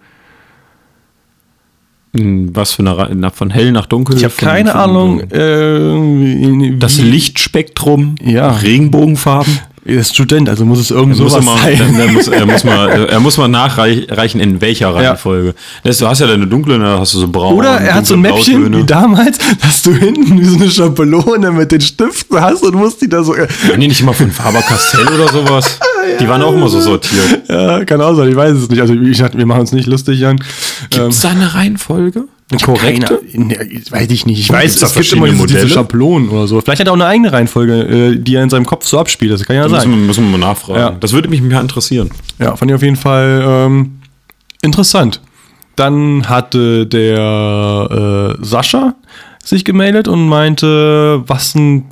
Was für eine Von hell nach dunkel? Ich habe keine Ahnung. Äh, Das Lichtspektrum, Ja. Regenbogenfarben. Er ist Student, also muss es irgend er, sowas mal, sein. dann, muss, er, muss mal, er muss mal nachreichen, in welcher Reihenfolge. Das, du hast ja deine dunkle, dann hast du so braun. Oder er hat so ein Mäppchen Blautöne. wie damals, dass du hinten so eine Schablone mit den Stiften hast und musst die da so. Waren die nicht immer von Faber-Castell oder sowas? Die waren auch immer so sortiert. Ja, kann auch sein, ich weiß es nicht. Also ich dachte, wir machen uns nicht lustig, Jan. Ähm, Gibt es da eine Reihenfolge? Keine- ne, weiß ich nicht. Ich weiß, da es gibt immer diese, diese Modelle? Schablonen oder so. Vielleicht hat er auch eine eigene Reihenfolge, äh, die er in seinem Kopf so abspielt. Das kann ja Da müssen sein. wir, müssen wir mal nachfragen. Ja. Das würde mich mal interessieren. Ja, fand ich auf jeden Fall ähm, interessant. Dann hatte der äh, Sascha sich gemeldet und meinte, was ein,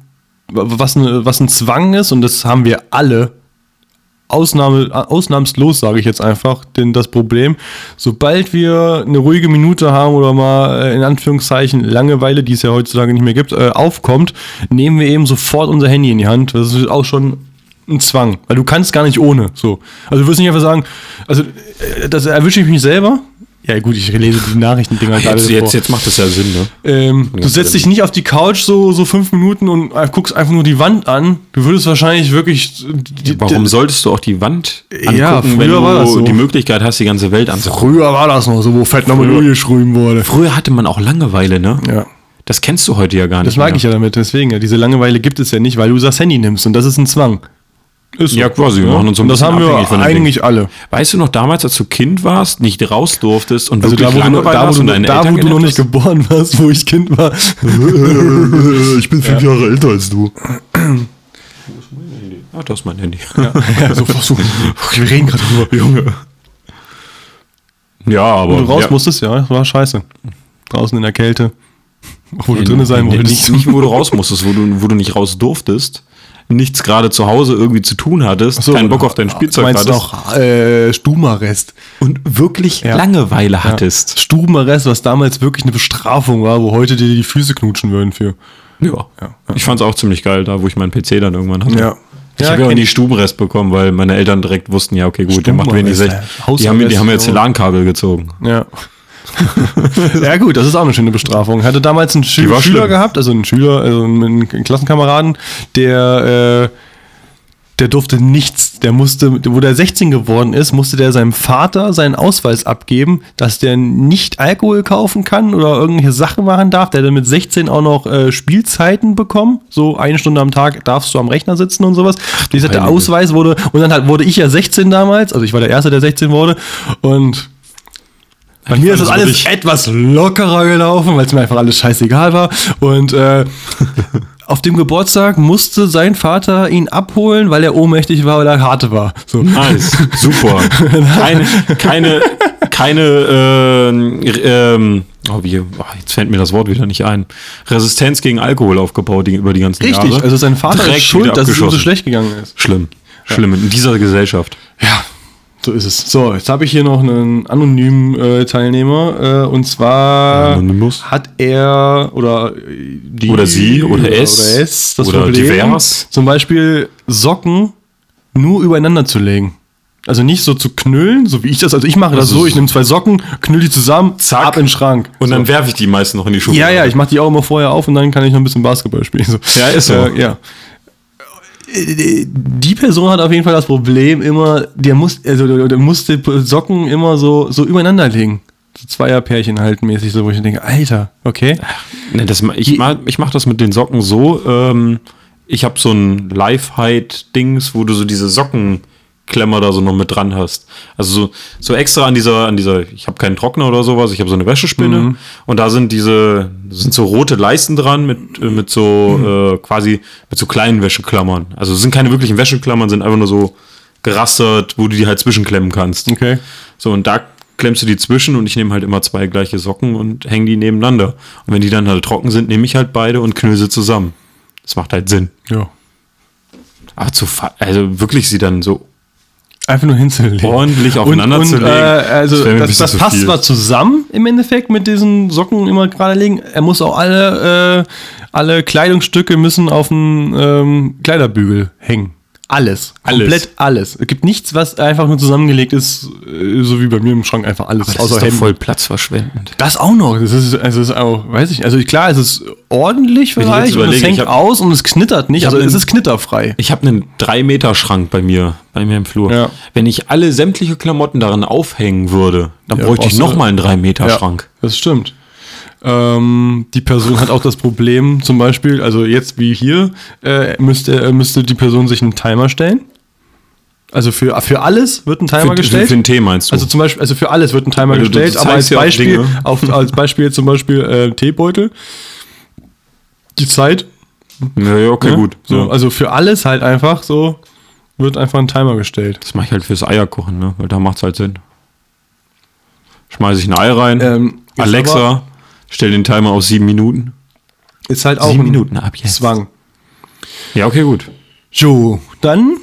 was, ein, was ein Zwang ist, und das haben wir alle Ausnahme, ausnahmslos, sage ich jetzt einfach, denn das Problem, sobald wir eine ruhige Minute haben oder mal äh, in Anführungszeichen Langeweile, die es ja heutzutage nicht mehr gibt, äh, aufkommt, nehmen wir eben sofort unser Handy in die Hand. Das ist auch schon ein Zwang, weil du kannst gar nicht ohne. So. Also du wirst nicht einfach sagen, also äh, das erwische ich mich selber. Ja gut, ich lese die Nachrichtendinger gerade Jetzt, jetzt, jetzt macht das ja Sinn, ne? Ähm, du setzt dich nicht auf die Couch so, so fünf Minuten und äh, guckst einfach nur die Wand an. Du würdest wahrscheinlich wirklich. Die, Warum solltest du auch die Wand angucken, Ja, wenn du war das so. die Möglichkeit hast, die ganze Welt anzugucken? Früher war das noch so, wo Fett nochmal durchgeschrieben wurde. Früher hatte man auch Langeweile, ne? Ja. Das kennst du heute ja gar nicht Das mag mehr. ich ja damit, deswegen. Ja, diese Langeweile gibt es ja nicht, weil du das Handy nimmst und das ist ein Zwang. Ist Ja, quasi, wir machen uns so ein das haben wir dem Ding. eigentlich alle. Weißt du noch damals, als du Kind warst, nicht raus durftest und Also da, wirklich wo du, da, wo du, und deine da, Eltern wo du noch nicht geboren warst, wo ich Kind war. ich bin fünf Jahre älter als du. hast? Ah, das ist mein Handy. Ja, so, so. Wir reden gerade drüber. Junge. Ja, aber. Wo du raus ja. musstest, ja, das war scheiße. Draußen in der Kälte. Wo du Nee, drinnen sein wolltest. Nicht, nicht, wo du raus musstest, wo du, wo du nicht raus durftest, nichts gerade zu Hause irgendwie zu tun hattest, So, keinen Bock auf dein Spielzeug meinst hattest noch äh, Stubenarrest. und wirklich Ja. Langeweile hattest. Stubenarrest, was damals wirklich eine Bestrafung war, wo heute dir die Füße knutschen würden für. Ja. Ich fand's auch ziemlich geil, da wo ich meinen PC dann irgendwann hatte. Ja. Ich Ja, habe ja auch nie. Stubenrest bekommen, weil meine Eltern direkt wussten, ja, okay, gut, der macht wenig ja. Die haben, die haben jetzt LAN-Kabel gezogen. Ja. ja gut, das ist auch eine schöne Bestrafung. Ich hatte damals einen Schü Schüler schlimm. gehabt, also einen Schüler, also einen, Klassenkameraden, der, äh, der durfte nichts, der musste, wo der 16 geworden ist, musste der seinem Vater seinen Ausweis abgeben, dass der nicht Alkohol kaufen kann oder irgendwelche Sachen machen darf. Der hat dann mit 16 auch noch äh, Spielzeiten bekommen. So eine Stunde am Tag darfst du am Rechner sitzen und sowas. Wie gesagt, der. Ausweis wurde, und dann halt wurde ich ja 16 damals, also ich war der Erste, der 16 wurde. Und bei mir ist das alles wirklich- etwas lockerer gelaufen, weil es mir einfach alles scheißegal war. Und äh, auf dem Geburtstag musste sein Vater ihn abholen, weil er ohnmächtig war, weil er harte war. So. Nice, super. Keine, keine, keine, ähm, ähm, oh, wie, oh, jetzt fällt mir das Wort wieder nicht ein. Resistenz gegen Alkohol aufgebaut die, über die ganzen Richtig, Jahre. also sein Vater Direkt ist schuld, dass es ihm so schlecht gegangen ist. Schlimm. Schlimm. In dieser Gesellschaft. Ja, so ist es. So, jetzt habe ich hier noch einen anonymen äh, Teilnehmer. Äh, und zwar Anonymous. hat er oder die Oder sie oder es oder es das oder Problem, divers. zum Beispiel Socken nur übereinander zu legen. Also nicht so zu knüllen, so wie ich das. Also ich mache das Also so, ich nehme zwei Socken, knüll die zusammen, Zack. ab in den Schrank. Und so. dann werfe ich die meisten noch in die Schuhe. Ja, ja, ich mache die auch immer vorher auf und dann kann ich noch ein bisschen Basketball spielen. So. Ja, ist so. Äh, ja. Die Person hat auf jeden Fall das Problem immer, der muss, also der muss die Socken immer so, so übereinander legen. So Zweierpärchen halt mäßig, so wo ich denke, Alter, okay. Ne, das, ich ma- ich mache das mit den Socken so. Ähm, ich habe so ein Live-Hide-Dings, wo du so diese Sockenklemmer da so noch mit dran hast. Also so, so extra an dieser, an dieser, ich habe keinen Trockner oder sowas, ich habe so eine Wäschespinne und da sind diese, sind so rote Leisten dran mit, äh, mit so äh, quasi mit so kleinen Wäscheklammern. Also es sind keine wirklichen Wäscheklammern, sind einfach nur so gerastert, wo du die halt zwischenklemmen kannst. Okay. So, und da klemmst du die zwischen und ich nehme halt immer zwei gleiche Socken und hänge die nebeneinander. Und wenn die dann halt trocken sind, nehme ich halt beide und knüll sie zusammen. Das macht halt Sinn. Ja. Aber zu also wirklich sie dann so Einfach nur hinzulegen. Ordentlich Und, aufeinander und, zu legen, Äh, also das das, das passt zwar zusammen im Endeffekt mit diesen Socken immer gerade legen. Er muss auch alle, äh, alle Kleidungsstücke müssen auf dem ähm, Kleiderbügel hängen. Alles. Alles. Komplett alles. Es gibt nichts, was einfach nur zusammengelegt ist, äh, so wie bei mir im Schrank einfach alles. das außer ist doch Hemden. voll platzverschwendend. Das auch noch. Das ist, also ist auch, weiß ich, also klar, es ist ordentlich vielleicht und es hängt hab- aus und es knittert nicht. Also es einen- ist knitterfrei. Ich habe einen 3-Meter-Schrank bei mir, bei mir im Flur. Ja. Wenn ich alle sämtliche Klamotten daran aufhängen würde, dann Ja, bräuchte ich nochmal einen 3-Meter-Schrank. Das stimmt. Ähm, die Person hat auch das Problem, zum Beispiel, also jetzt wie hier, äh, müsste, äh, müsste die Person sich einen Timer stellen. Also für, für alles wird ein Timer Für, gestellt. für, für den Tee meinst du? also zum Beispiel, also für alles wird ein Timer Weil du- du gestellt, aber als ja Beispiel, auf, als Beispiel zum Beispiel äh, Teebeutel. Die Zeit. ja, ja, okay, ne? gut. So, ja. Also für alles halt einfach so wird einfach ein Timer gestellt. Das mache ich halt fürs Eierkochen, ne? weil da macht es halt Sinn. Schmeiße ich ein Ei rein. Ähm, Alexa, stell den Timer auf sieben Minuten. Ist halt auch Sieben ein Minuten ab jetzt. Zwang. Ja, okay, gut. So, dann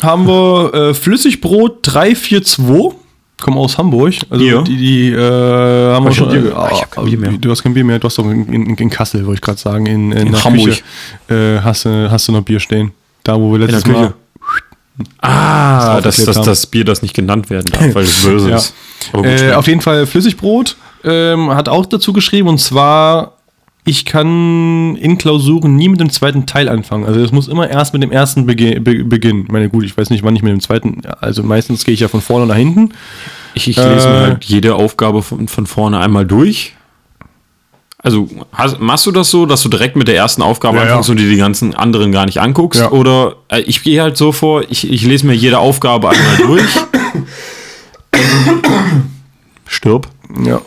haben wir äh, Flüssigbrot 342. Kommen aus Hamburg. Also Bier? die, die äh, haben wir ich schon. kein Bier? äh, Ah, ich hab kein Bier mehr. Du hast kein Bier mehr, du hast doch in, in, in Kassel, wollte ich gerade sagen. In, in, der Hamburg. Küche, äh, hast, du, hast du noch Bier stehen. Da, wo wir der letztes Küche. Mal. Ah, das, aufgeklärt das, haben. das Bier, das nicht genannt werden darf, weil es böse Ja. ist. Aber gut, Äh, auf jeden Fall Flüssigbrot ähm, hat auch dazu geschrieben und zwar, ich kann in Klausuren nie mit dem zweiten Teil anfangen. Also es muss immer erst mit dem ersten bege be beginnen. Ich meine, gut, ich weiß nicht, wann ich mit dem zweiten, also meistens gehe ich ja von vorne nach hinten. Ich, ich lese Äh, mir halt jede Aufgabe von, von vorne einmal durch. Also hast, machst du das so, dass du direkt mit der ersten Aufgabe Ja, ja. anfängst und dir die ganzen anderen gar nicht anguckst? Ja. Oder äh, ich gehe halt so vor, ich, ich lese mir jede Aufgabe einmal durch. Stirb. Ja.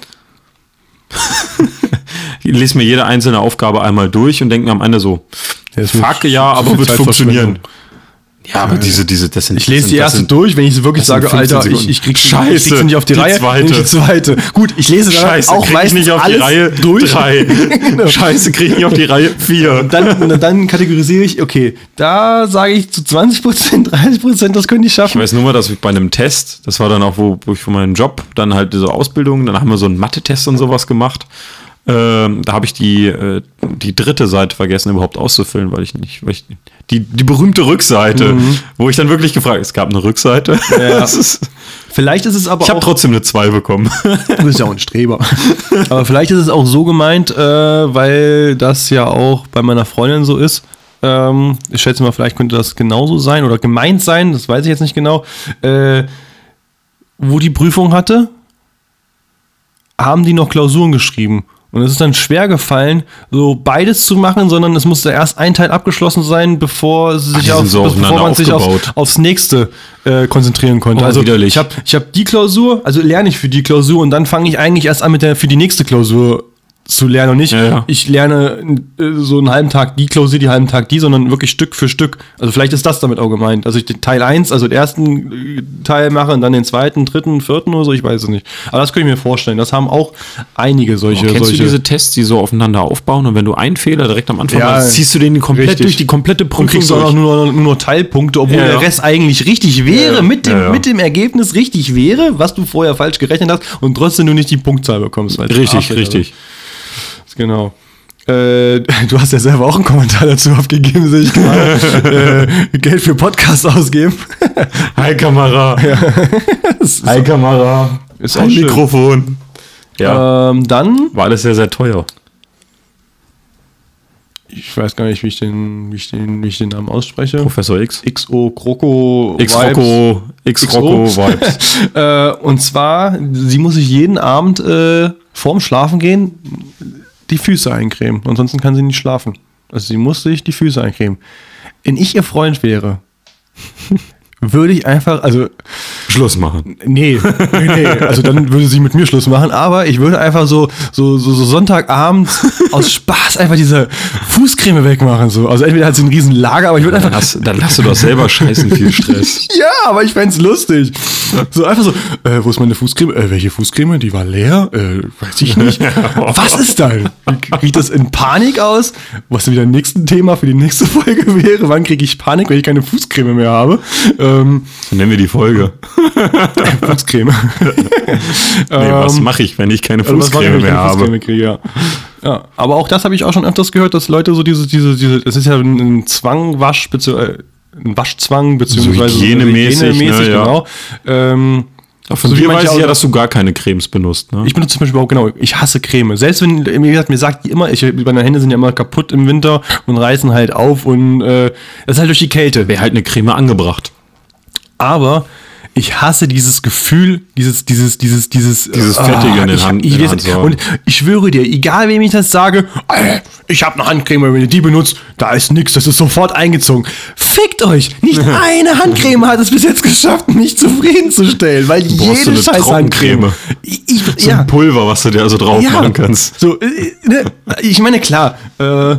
Ich lese mir jede einzelne Aufgabe einmal durch und denke mir am Ende so, ist fuck viel- ja, aber wird funktionieren. Ja, aber diese, diese, das sind Ich lese das die das erste sind- durch, wenn ich sie wirklich das sage, 15 Alter, ich, ich krieg Scheiße, ich krieg sie nicht auf die, die Reihe. zweite. ich Die zweite. Gut, ich lese dann Scheiße, auch krieg ich nicht auf die Reihe durch. drei. Scheiße, krieg ich nicht auf die Reihe vier. Und dann, dann kategorisiere ich, okay, da sage ich zu 20 Prozent, 30 Prozent, das könnte ich Ich schaffen. weiß nur mal, dass ich bei einem Test, das war dann auch, wo, wo ich für meinen Job, dann halt diese Ausbildung, dann haben wir so einen Mathe-Test und sowas gemacht. Ähm, da habe ich die, äh, die dritte Seite vergessen, überhaupt auszufüllen, weil ich nicht, weil ich, die, die berühmte Rückseite, wo ich dann wirklich gefragt, es gab eine Rückseite. Ja. Ist, Vielleicht ist es aber ich habe trotzdem eine 2 bekommen. Du bist ja auch ein Streber. Aber vielleicht ist es auch so gemeint, äh, weil das ja auch bei meiner Freundin so ist. Ähm, ich schätze mal, vielleicht könnte das genauso sein oder gemeint sein, das weiß ich jetzt nicht genau. Äh, wo die Prüfung hatte, haben die noch Klausuren geschrieben. Und es ist dann schwer gefallen, so beides zu machen, sondern es musste erst ein Teil abgeschlossen sein, bevor, sie sich auf, so bevor man sich auf, aufgebaut. aufs nächste äh, konzentrieren konnte. Oh, also widerlich. ich habe ich hab die Klausur, also lerne ich für die Klausur und dann fange ich eigentlich erst an mit der für die nächste Klausur zu lernen und nicht, Ja, ja. ich lerne äh, so einen halben Tag die Klausur, die halben Tag die, sondern wirklich Stück für Stück. Also vielleicht ist das damit auch gemeint. Also ich den Teil 1, also den ersten äh, Teil mache und dann den zweiten, dritten, vierten oder so, ich weiß es nicht. Aber das könnte ich mir vorstellen. Das haben auch einige solche. Kennst solche du diese Tests, die so aufeinander aufbauen und wenn du einen Fehler direkt am Anfang Ja, machst, ziehst du den komplett richtig. durch die komplette und Prüfung kriegst auch nur, nur noch Teilpunkte, obwohl der Rest eigentlich richtig wäre, mit, dem, mit dem Ergebnis richtig wäre, was du vorher falsch gerechnet hast und trotzdem du nicht die Punktzahl bekommst. Richtig, Arschlöcher richtig. sind. Genau. Äh, du hast ja selber auch einen Kommentar dazu aufgegeben, sehe ich gerade. äh, Geld für Podcast ausgeben. Hi Kamera. Hi Kamera. Ist schön. Mikrofon. Ja, Ähm, dann, war alles sehr, sehr teuer. ich weiß gar nicht, wie ich den, wie ich den, wie ich den Namen ausspreche. Professor X. XO Kroko X-Rocco, X-Rocco Vibes. äh, und zwar, sie muss sich jeden Abend äh, vorm Schlafen gehen die Füße eincremen. Ansonsten kann sie nicht schlafen. Also sie muss sich die Füße eincremen. Wenn ich ihr Freund wäre, würde ich einfach, also Schluss machen. Nee, nee, nee. Also dann würde sie mit mir Schluss machen, aber ich würde einfach so, so, so, so Sonntagabend aus Spaß einfach diese Fußcreme wegmachen. So. Also entweder hat sie ein riesen Lager, aber ich würde Dann einfach. hast, dann hast du doch selber scheißen viel Stress. Ja, aber ich fänd's lustig. So einfach so, äh, wo ist meine Fußcreme? Äh, welche Fußcreme? Die war leer? Äh, weiß ich nicht. Was ist dann? Ich das in Panik aus? Was dann wieder ein nächstes Thema für die nächste Folge wäre? Wann kriege ich Panik, wenn ich keine Fußcreme mehr habe? Ähm, nennen wir die Folge. Fußcreme. Nee, was Ähm, mache ich, wenn ich keine Also Fußcreme wenn ich mehr keine habe? Fußcreme kriege, ja. ja. Aber auch das habe ich auch schon öfters gehört, dass Leute so diese, diese, diese, das ist ja ein, Zwangwasch, beziehungsweise ein Waschzwang, beziehungsweise So hygienemäßig, hygienemäßig, ne, ja. genau. Ähm, Von So wie dir weiß ich ja, auch- dass du gar keine Cremes benutzt. Ne? ich benutze zum Beispiel auch, genau, ich hasse Creme. Selbst wenn, wie gesagt, mir sagt die immer, ich, meine Hände sind ja immer kaputt im Winter und reißen halt auf und äh, das ist halt durch die Kälte. Wäre halt eine Creme angebracht. Aber ich hasse dieses Gefühl, dieses, dieses, dieses, dieses, Dieses Fettige in den ich, Hand- ich. Und ich schwöre dir, egal wem ich das sage, äh, ich habe eine Handcreme, wenn ihr die benutzt, da ist nix, das ist sofort eingezogen. Fickt euch! Nicht eine Handcreme hat es bis jetzt geschafft, mich zufriedenzustellen, weil brauchst jede so scheiß Handcreme. Ich, ich, So ja. ein Pulver, was du dir also drauf machen kannst. So, äh, ne, ich meine, klar, äh,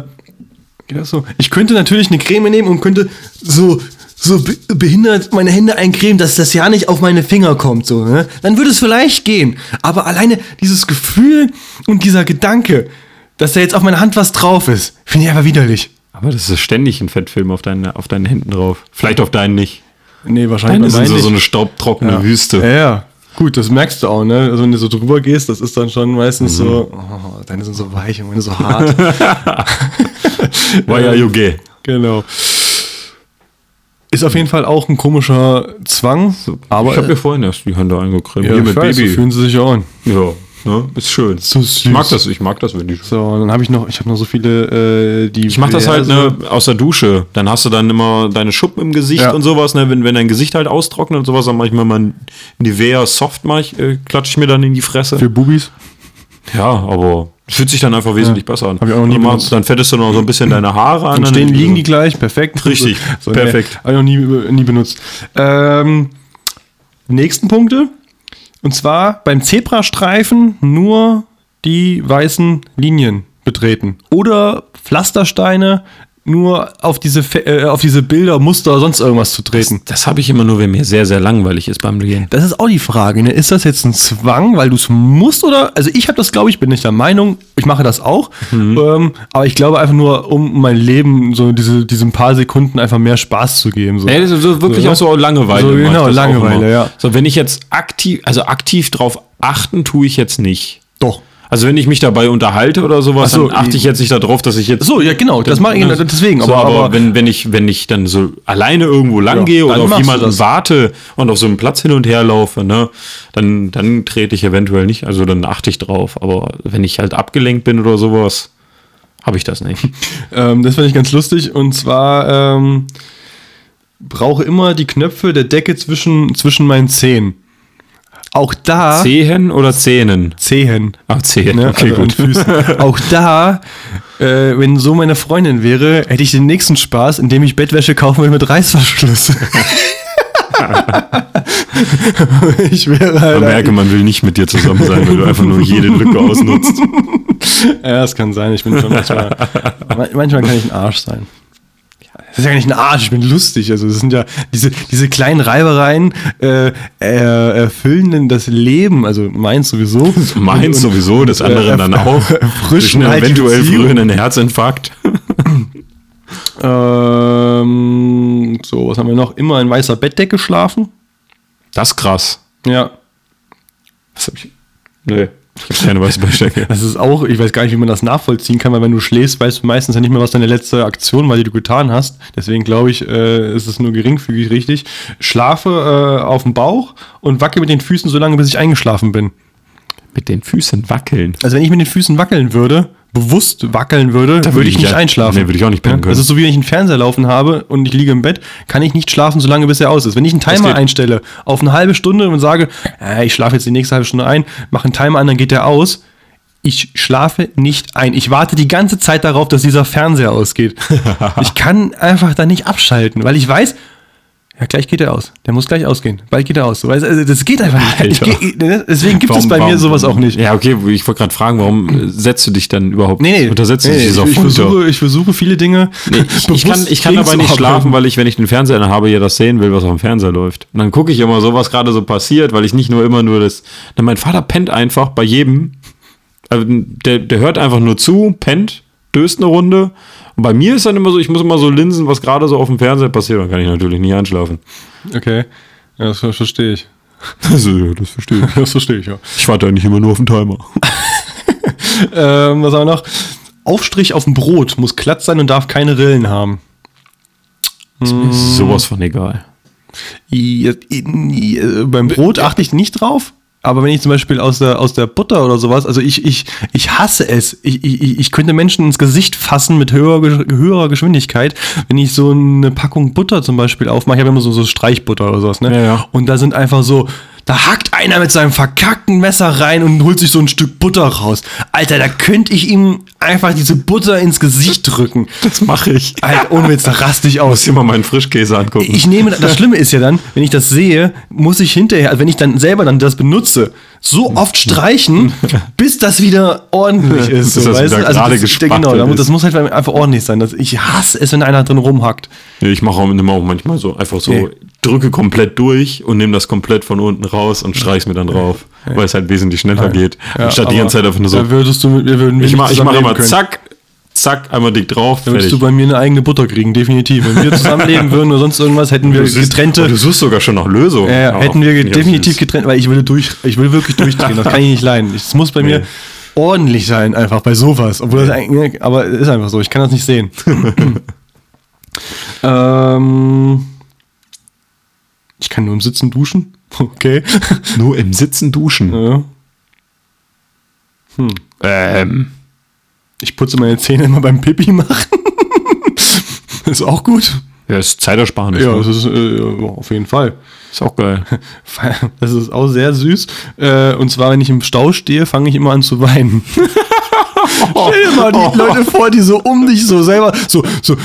geht das so? Ich könnte natürlich eine Creme nehmen und könnte so, so be- behindert meine Hände eincremen, dass das ja nicht auf meine Finger kommt, so, ne? Dann würde es vielleicht gehen. Aber alleine dieses Gefühl und dieser Gedanke, dass da jetzt auf meiner Hand was drauf ist, finde ich einfach widerlich. Aber das ist ständig ein Fettfilm auf, deine, auf deinen Händen drauf. Vielleicht auf deinen nicht. Nee, wahrscheinlich Deine bei sind so, so nicht. eine staubtrockene Ja. Wüste. Ja, ja. Gut, das merkst du auch, ne? Also wenn du so drüber gehst, das ist dann schon meistens so, oh, deine sind so weich und meine so hart. War ja Yogi. genau. Ist auf jeden Fall auch ein komischer Zwang, aber ich habe mir vorhin erst die Hände eingecremt. ja, Hier mit weiß, so Baby. fühlen sie sich auch an. Ja, ne? ist schön. So süß. Ich mag das, ich mag das, wenn die So, dann habe ich noch, ich habe noch so viele, äh, die. Ich mach das halt ne, aus der Dusche. Dann hast du dann immer deine Schuppen im Gesicht Ja. und sowas. Ne? Wenn, wenn dein Gesicht halt austrocknet und sowas, dann mach ich mir mal ein Nivea Soft, mach ich, äh, klatsche ich mir dann in die Fresse. Für Bubis. Ja, aber fühlt sich dann einfach wesentlich besser an. Hab ich auch noch nie dann, benutzt. dann fettest du noch so ein bisschen deine Haare an. Dann- stehen, liegen die gleich, perfekt. Richtig, perfekt. Habe ich noch nie, nie benutzt. Ähm, nächsten Punkte. Und zwar beim Zebrastreifen nur die weißen Linien betreten. Oder Pflastersteine nur auf diese, äh, auf diese Bilder, Muster, sonst irgendwas zu treten. Das habe ich immer nur, wenn mir sehr, sehr langweilig ist beim Gehen. Das ist auch die Frage. Ne? Ist das jetzt ein Zwang, weil du es musst oder? Also ich habe das, glaube ich, bin nicht der Meinung. Ich mache das auch, ähm, aber ich glaube einfach nur, um mein Leben so diese diesen paar Sekunden einfach mehr Spaß zu geben. So. Ja, das ist so wirklich So, auch so Langeweile. So, genau, das Langeweile, ja. So, wenn ich jetzt aktiv, also aktiv drauf achten, tue ich jetzt nicht. Doch. Also wenn ich mich dabei unterhalte oder sowas, so, dann achte ich jetzt nicht darauf, dass ich jetzt. So, ja, genau, das mache ich Ne? deswegen. So, aber, aber, aber wenn, wenn, ich, wenn ich dann so alleine irgendwo lang Ja, gehe oder auf jemanden warte und auf so einem Platz hin und her laufe, ne, dann, dann trete ich eventuell nicht, also dann achte ich drauf. Aber wenn ich halt abgelenkt bin oder sowas, habe ich das nicht. ähm, das finde ich ganz lustig. Und zwar ähm, brauche immer die Knöpfe der Decke zwischen, zwischen meinen Zehen. Auch da. Zehen oder Zähnen? Zehen. Ach, Zehen, Ne? okay, also gut. Auch da, äh, wenn so meine Freundin wäre, hätte ich den nächsten Spaß, indem ich Bettwäsche kaufen will mit Reißverschluss. ich wäre halt. Man merke, man will nicht mit dir zusammen sein, weil du einfach nur jede Lücke ausnutzt. Ja, das kann sein. Ich bin schon manchmal. man- manchmal kann ich ein Arsch sein. Das ist ja nicht ein Arsch, ich bin lustig. Also, das sind ja diese, diese kleinen Reibereien äh, er, erfüllen denn das Leben, also meins sowieso. Meins sowieso, des äh, anderen dann auch. erfrischen Durch einen eventuell frühen Herzinfarkt. Ähm, so, was haben wir noch? Immer in weißer Bettdecke schlafen. Das ist krass. Ja. Was hab ich? Nee, keine weiße Bettdecke. Das ist auch, ich weiß gar nicht, wie man das nachvollziehen kann, weil wenn du schläfst, weißt du meistens ja nicht mehr, was deine letzte Aktion war, die du getan hast. Deswegen glaube ich, äh, ist es nur geringfügig richtig. Schlafe äh, auf dem Bauch und wacke mit den Füßen so lange, bis ich eingeschlafen bin. Mit den Füßen wackeln. Also wenn ich mit den Füßen wackeln würde, bewusst wackeln würde, Da würde ich ich nicht ja- einschlafen. nee, würde ich auch nicht pennen können. Das ist so, wie wenn ich einen Fernseher laufen habe und ich liege im Bett, kann ich nicht schlafen, solange bis er aus ist. Wenn ich einen Timer einstelle auf eine halbe Stunde und sage, äh, ich schlafe jetzt die nächste halbe Stunde ein, mache einen Timer an, dann geht der aus. Ich schlafe nicht ein. Ich warte die ganze Zeit darauf, dass dieser Fernseher ausgeht. ich kann einfach da nicht abschalten, weil ich weiß, ja, gleich geht er aus. Der muss gleich ausgehen. Bald geht er aus. So, du, Also, das geht einfach nicht. Geh- deswegen gibt es Warum- bei mir warum- sowas auch nicht. Ja, okay, ich wollte gerade fragen, warum äh, setzt du dich dann überhaupt? Nee, nee. Untersetzt du nee, dich nee, dieser ich, versuche, ich versuche viele Dinge. Nee, ich, ich, kann, ich kann dabei nicht schlafen, weil ich, wenn ich den Fernseher habe, ja das sehen will, was auf dem Fernseher läuft. Und dann gucke ich immer so, was gerade so passiert, weil ich nicht nur immer nur das. Denn mein Vater pennt einfach bei jedem. Also der, der hört einfach nur zu, pennt, döst eine Runde. Und bei mir ist dann immer so, ich muss immer so linsen, was gerade so auf dem Fernseher passiert. Dann kann ich natürlich nie einschlafen. Okay. Ja, das ver- verstehe ich. Also, ja, das verstehe ich. Das verstehe ich, ja. Ich warte eigentlich immer nur auf den Timer. Ähm, was haben wir noch? Aufstrich auf dem Brot muss glatt sein und darf keine Rillen haben. Ist sowas von egal. I, i, äh, beim Brot achte ich nicht drauf. Aber wenn ich zum Beispiel aus der, aus der Butter oder sowas, also ich, ich, ich hasse es. Ich, ich, ich könnte Menschen ins Gesicht fassen mit höherer, höherer Geschwindigkeit, wenn ich so eine Packung Butter zum Beispiel aufmache. Ich habe immer so, so Streichbutter oder sowas, ne? Ja, ja. Und da sind einfach so, da hackt einer mit seinem verkackten Messer rein und holt sich so ein Stück Butter raus. Alter, da könnte ich ihm einfach diese Butter ins Gesicht drücken. Das mache ich. Alter, ohne Witz, da raste ich aus. Muss dir mal meinen Frischkäse angucken. Ich nehme, das Schlimme ist ja dann, wenn ich das sehe, muss ich hinterher, also wenn ich dann selber dann das benutze, so oft streichen, bis das wieder ordentlich ist. So, das weißt wieder? Also das, gespachtelt genau, ist. das muss halt einfach ordentlich sein. Das, ich hasse es, wenn einer drin rumhackt. Nee, ich mache auch, auch manchmal so einfach so, Nee. drücke komplett durch und nehme das komplett von unten raus und streich's mir dann drauf, weil es halt wesentlich schneller geht. Anstatt die ganze Zeit einfach nur so. Da würdest du mit mir würden wir Ich mache mach immer können. zack, zack, einmal dick drauf, Da würdest du bei mir eine eigene Butter kriegen, definitiv. Wenn wir zusammenleben würden oder sonst irgendwas, hätten wir Du siehst- getrennte. Du suchst sogar schon nach Lösungen. Ja, ja, hätten wir definitiv getrennt, weil ich würde durch, ich will wirklich durchdrehen. Das kann ich nicht leiden. Es muss bei mir Nee. ordentlich sein, einfach bei sowas. Obwohl das eigentlich, aber es ist einfach so. Ich kann das nicht sehen. ähm, ich kann nur im Sitzen duschen. Okay. Nur im Sitzen duschen. ja. Ähm. Ich putze meine Zähne immer beim Pipi machen. ist auch gut. Ja, ist Zeitersparnis. Ja, ne? das ist äh, auf jeden Fall. ist auch geil. Das ist auch sehr süß. Äh, und zwar, wenn ich im Stau stehe, fange ich immer an zu weinen. Stell dir mal die Leute vor, die so um dich so selber, so, so,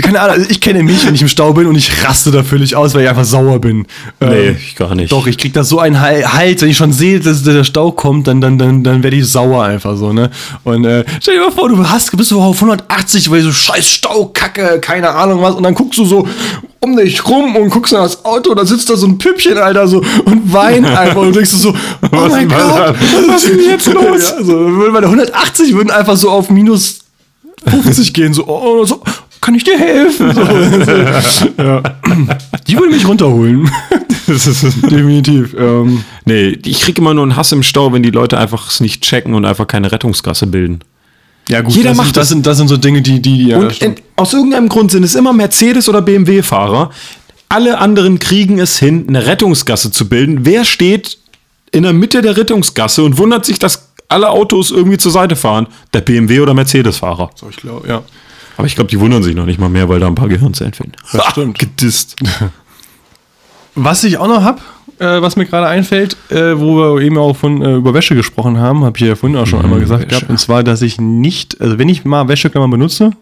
keine Ahnung, also ich kenne mich, wenn ich im Stau bin und ich raste da völlig aus, weil ich einfach sauer bin. Nee, Ähm, ich gar nicht. Doch, ich krieg da so einen Hal- Hals, wenn ich schon sehe, dass der Stau kommt, dann, dann, dann, dann werde ich sauer einfach so, ne? Und äh, stell dir mal vor, du hast, bist so auf 180, weil so scheiß Staukacke, keine Ahnung was, und dann guckst du so um dich rum und guckst nach das Auto, da sitzt da so ein Püppchen, Alter, so und weint einfach und denkst du so, oh Was mein Gott? Was ist denn jetzt los? Ja, also, meine 180 würden einfach so auf minus 50 gehen, so, oh, so, kann ich dir helfen? So, so, ja. Die würden mich runterholen. Definitiv. Ähm, Nee, ich krieg immer nur einen Hass im Stau, wenn die Leute einfach es nicht checken und einfach keine Rettungsgasse bilden. ja, gut, Jeder das, macht sind, das. das. Sind, das sind so Dinge, die, die, die ja, und in, aus irgendeinem Grund sind es immer Mercedes- oder BMW-Fahrer. Alle anderen kriegen es hin, eine Rettungsgasse zu bilden. Wer steht in der Mitte der Rettungsgasse und wundert sich, dass alle Autos irgendwie zur Seite fahren? Der BMW- oder Mercedes-Fahrer. so, ich glaube, ja. Aber ich glaube, die wundern sich noch nicht mal mehr, weil da ein paar Gehirnzellen fehlen. Das stimmt. Gedisst. Was ich auch noch habe, äh, was mir gerade einfällt, äh, wo wir eben auch von äh, über Wäsche gesprochen haben, habe ich ja vorhin auch schon einmal gesagt Mhm, Wäsche. gehabt, und zwar, dass ich nicht, also wenn ich mal Wäscheklammern benutze,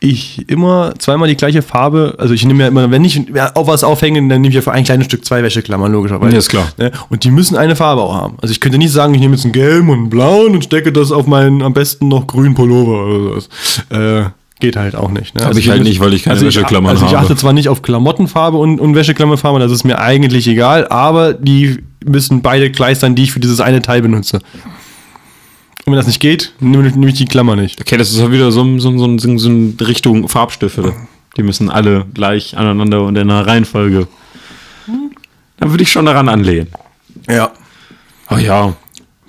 ich immer zweimal die gleiche Farbe, also ich nehme ja immer, wenn ich auf was aufhänge, dann nehme ich ja für ein kleines Stück zwei Wäscheklammern, logischerweise. Ja, ist klar. Ne? Und die müssen eine Farbe auch haben. Also ich könnte nicht sagen, ich nehme jetzt einen gelben und einen blauen und stecke das auf meinen am besten noch grünen Pullover oder sowas. Äh, geht halt auch nicht. Ne? Hab ich halt nicht, weil ich keine also Wäscheklammern also ich habe. achte zwar nicht auf Klamottenfarbe und, und Wäscheklammerfarbe, das ist mir eigentlich egal, aber die müssen beide gleich sein, die ich für dieses eine Teil benutze. Und wenn das nicht geht, nehme ich, nehme ich die Klammer nicht. Okay, das ist halt wieder so, so, so, so, so eine Richtung Farbstifte. Die müssen alle gleich aneinander und in einer Reihenfolge. Da würde ich schon daran anlehnen. Ja. Oh ja.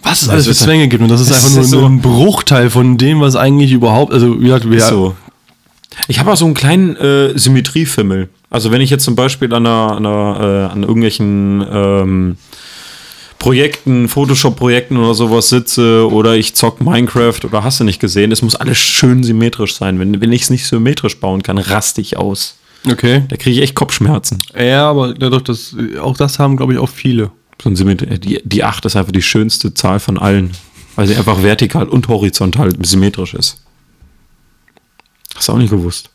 Was es alles für ist- Zwänge gibt und das ist es einfach nur ist so- ein Bruchteil von dem, was eigentlich überhaupt, also wie gesagt, wir, Ist so. Ich habe auch so einen kleinen äh, Symmetriefimmel. Also wenn ich jetzt zum Beispiel an, einer, an, einer, äh, an irgendwelchen ähm, Projekten, Photoshop-Projekten oder sowas sitze oder ich zock Minecraft oder hast du nicht gesehen, es muss alles schön symmetrisch sein. Wenn, wenn ich es nicht symmetrisch bauen kann, raste ich aus. Okay. Da kriege ich echt Kopfschmerzen. Ja, aber dadurch, das, auch das haben, glaube ich, auch viele. Symmetri die, die 8 ist einfach die schönste Zahl von allen, weil sie einfach vertikal und horizontal symmetrisch ist. Hast du auch nicht gewusst.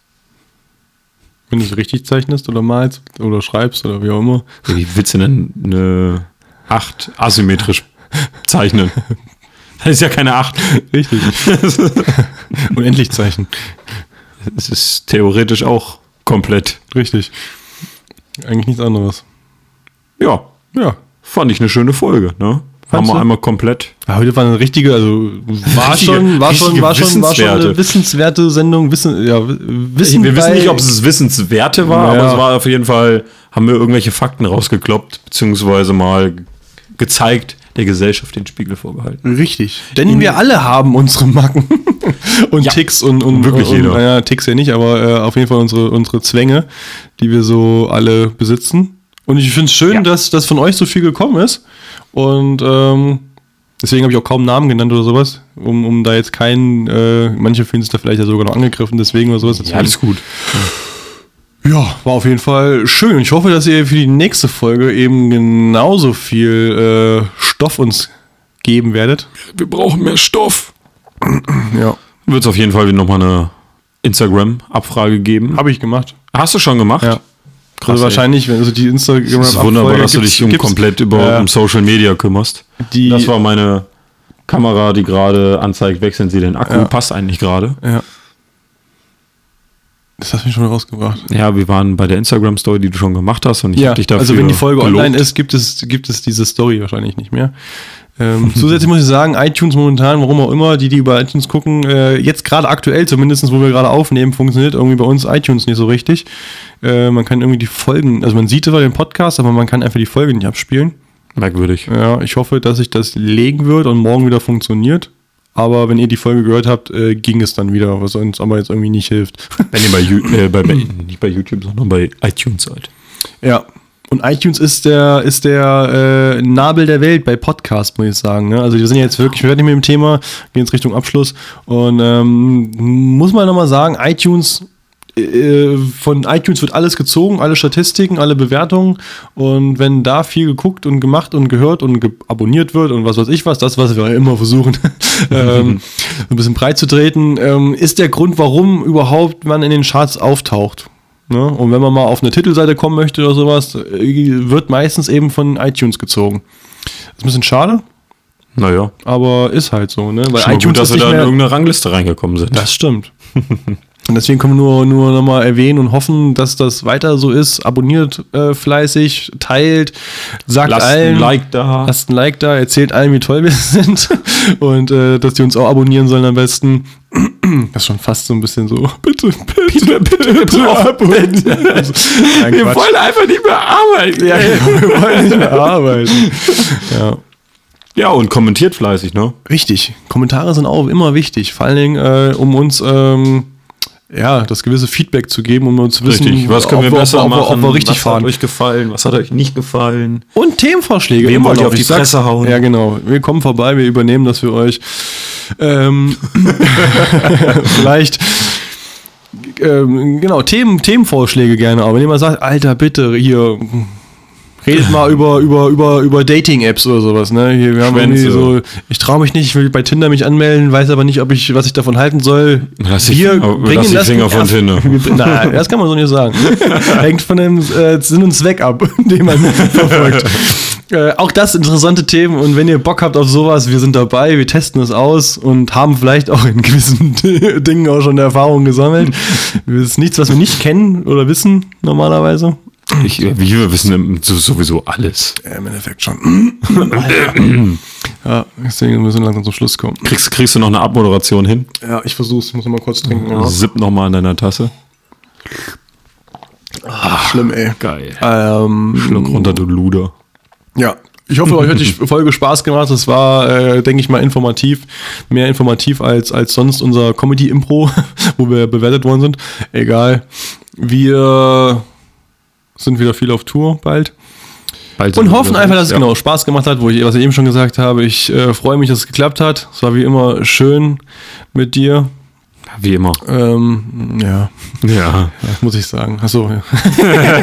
Wenn du es richtig zeichnest oder malst oder schreibst oder wie auch immer. Wie willst du denn eine 8 asymmetrisch zeichnen? Das ist ja keine 8. Richtig. Unendlich Zeichen. Es ist theoretisch auch komplett. Richtig. Eigentlich nichts anderes. Ja, Ja. fand ich eine schöne Folge. Ne? Haben wir einmal komplett. Ja, heute war eine richtige, also war Richtige- schon, war schon, war schon, war schon eine wissenswerte. Sendung. Wissen, ja, Wissen wir wissen nicht, ob es Wissenswerte war, Naja. aber es war auf jeden Fall, haben wir irgendwelche Fakten rausgekloppt, beziehungsweise mal gezeigt, der Gesellschaft den Spiegel vorgehalten. Richtig. Denn wir alle haben unsere Macken und Ja, Ticks und, und wirklich und, jeder. Naja, Ticks ja nicht, aber äh, auf jeden Fall unsere, unsere Zwänge, die wir so alle besitzen. Und ich finde es schön, Ja. dass das von euch so viel gekommen ist. Und ähm, deswegen habe ich auch kaum Namen genannt oder sowas, um, um da jetzt keinen, äh, manche fühlen sich da vielleicht ja sogar noch angegriffen, deswegen oder sowas. Deswegen- gut. Ja, war auf jeden Fall schön. Ich hoffe, dass ihr für die nächste Folge eben genauso viel äh, Stoff uns geben werdet. Wir brauchen mehr Stoff. Ja. Wird es auf jeden Fall nochmal eine Instagram-Abfrage geben. Habe ich gemacht. Hast du schon gemacht? Ja. Krass, also wahrscheinlich, wenn also die Instagram Es ist wunderbar, dass du dich um komplett über Ja. um Social Media kümmerst. Die- das war meine Kamera, die gerade anzeigt, wechseln Sie den Akku. Ja. Passt eigentlich gerade. Ja. Das hast du mich schon rausgebracht. Ja, wir waren bei der Instagram-Story, die du schon gemacht hast und ich Ja, hab dich dafür also wenn die Folge gelobt. online ist, gibt es, gibt es diese Story wahrscheinlich nicht mehr. Ähm, zusätzlich muss ich sagen, iTunes momentan, warum auch immer, die, die über iTunes gucken, äh, jetzt gerade aktuell zumindest, wo wir gerade aufnehmen, funktioniert irgendwie bei uns iTunes nicht so richtig. Äh, man kann irgendwie die Folgen, also man sieht zwar den Podcast, aber man kann einfach die Folge nicht abspielen. Merkwürdig. Ja, ich hoffe, dass sich das legen wird und morgen wieder funktioniert. Aber wenn ihr die Folge gehört habt, äh, ging es dann wieder, was uns aber jetzt irgendwie nicht hilft. Wenn ihr bei, äh, bei, bei, nicht bei YouTube, sondern bei iTunes seid. Ja. Und iTunes ist der, ist der äh, Nabel der Welt bei Podcasts, muss ich sagen. Ne? Also wir sind jetzt wirklich fertig mit dem Thema, gehen jetzt Richtung Abschluss. Und ähm, muss man nochmal sagen, iTunes, äh, von iTunes wird alles gezogen, alle Statistiken, alle Bewertungen. Und wenn da viel geguckt und gemacht und gehört und ge abonniert wird und was weiß ich was, das, was wir immer versuchen, ähm, ein bisschen breit zu treten, ähm, ist der Grund, warum überhaupt man in den Charts auftaucht. Ne? Und wenn man mal auf eine Titelseite kommen möchte oder sowas, äh, wird meistens eben von iTunes gezogen. ist ein bisschen schade, Naja. aber ist halt so, ne? Weil Schon mal gut, dass nicht da in irgendeine Rangliste reingekommen sind. Das stimmt. Und deswegen können wir nur, nur nochmal erwähnen und hoffen, dass das weiter so ist. Abonniert äh, fleißig, teilt, sagt Lasst allen. ein Like da. Lasst ein Like da, erzählt allen, wie toll wir sind. Und äh, dass die uns auch abonnieren sollen am besten. Das ist schon fast so ein bisschen so. Bitte, bitte, bitte, bitte abonnieren. Also, nein, Quatsch. einfach nicht mehr arbeiten. Ja, genau, wir wollen nicht mehr arbeiten. Ja. Ja, und kommentiert fleißig, ne? Richtig. Kommentare sind auch immer wichtig. Vor allen Dingen, äh, um uns ähm, ja, das gewisse Feedback zu geben, um zu wissen, Richtig. Was können wir ob, wir- besser ob, machen? ob wir richtig was fahren. hat euch gefallen? Was hat euch nicht gefallen? Und Themenvorschläge. Wem wollt ihr auf die Ich sag's- hauen? Ja, genau. Wir kommen vorbei, wir übernehmen das für euch. Ähm, vielleicht. Ähm, genau, Themen, Themenvorschläge gerne, aber wenn jemand sagt, Alter, bitte, hier, redet mal über, über, über, über Dating-Apps oder sowas, ne? Hier, wir haben irgendwie so, ich traue mich nicht, ich will bei Tinder mich anmelden, weiß aber nicht, ob ich, was ich davon halten soll. Lass die Finger- lass die Finger von Tinder. Nein, das kann man so nicht sagen. Hängt von dem äh, Sinn und Zweck ab, den man verfolgt. Äh, auch das interessante Themen und wenn ihr Bock habt auf sowas, wir sind dabei, wir testen es aus und haben vielleicht auch in gewissen Dingen auch schon Erfahrungen gesammelt. Das ist nichts, was wir nicht kennen oder wissen normalerweise. Ich, wir wissen so- sowieso alles. Ja, Im Endeffekt schon. ja, deswegen müssen wir langsam zum Schluss kommen. Kriegst, kriegst du noch eine Abmoderation hin? Ja, ich versuch's, ich muss noch mal kurz trinken. Ja. Sipp noch mal an deiner Tasse. Schlimm, ey. Geil. Ähm, Schluck runter, du Luder. Ja, ich hoffe, euch hat die Folge Spaß gemacht. Es war, äh, denke ich mal, informativ. Mehr informativ als, als sonst unser Comedy-Impro, wo wir bewertet worden sind. Egal. Wir sind wieder viel auf Tour bald. Bald Und hoffen einfach, dass es Ja. genau Spaß gemacht hat, wo ich, was ich eben schon gesagt habe. Ich äh, freue mich, dass es geklappt hat. Es war wie immer schön mit dir. Wie immer. Ähm, ja, Ja. ja, muss ich sagen. Achso, ja.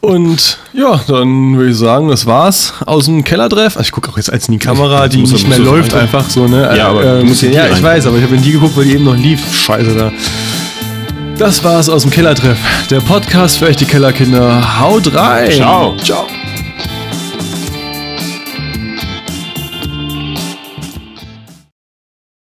Und ja, dann würde ich sagen, das war's aus dem Kellertreff. Also ich gucke auch jetzt als in die Kamera, die muss- nicht mehr das läuft, einfach so, ne? Ja, aber Äh, die ja, ich weiß, aber ich habe in die geguckt, weil die eben noch lief. Scheiße da. Das war's aus dem Kellertreff. Der Podcast für euch die Kellerkinder. Haut rein. Ciao. Ciao.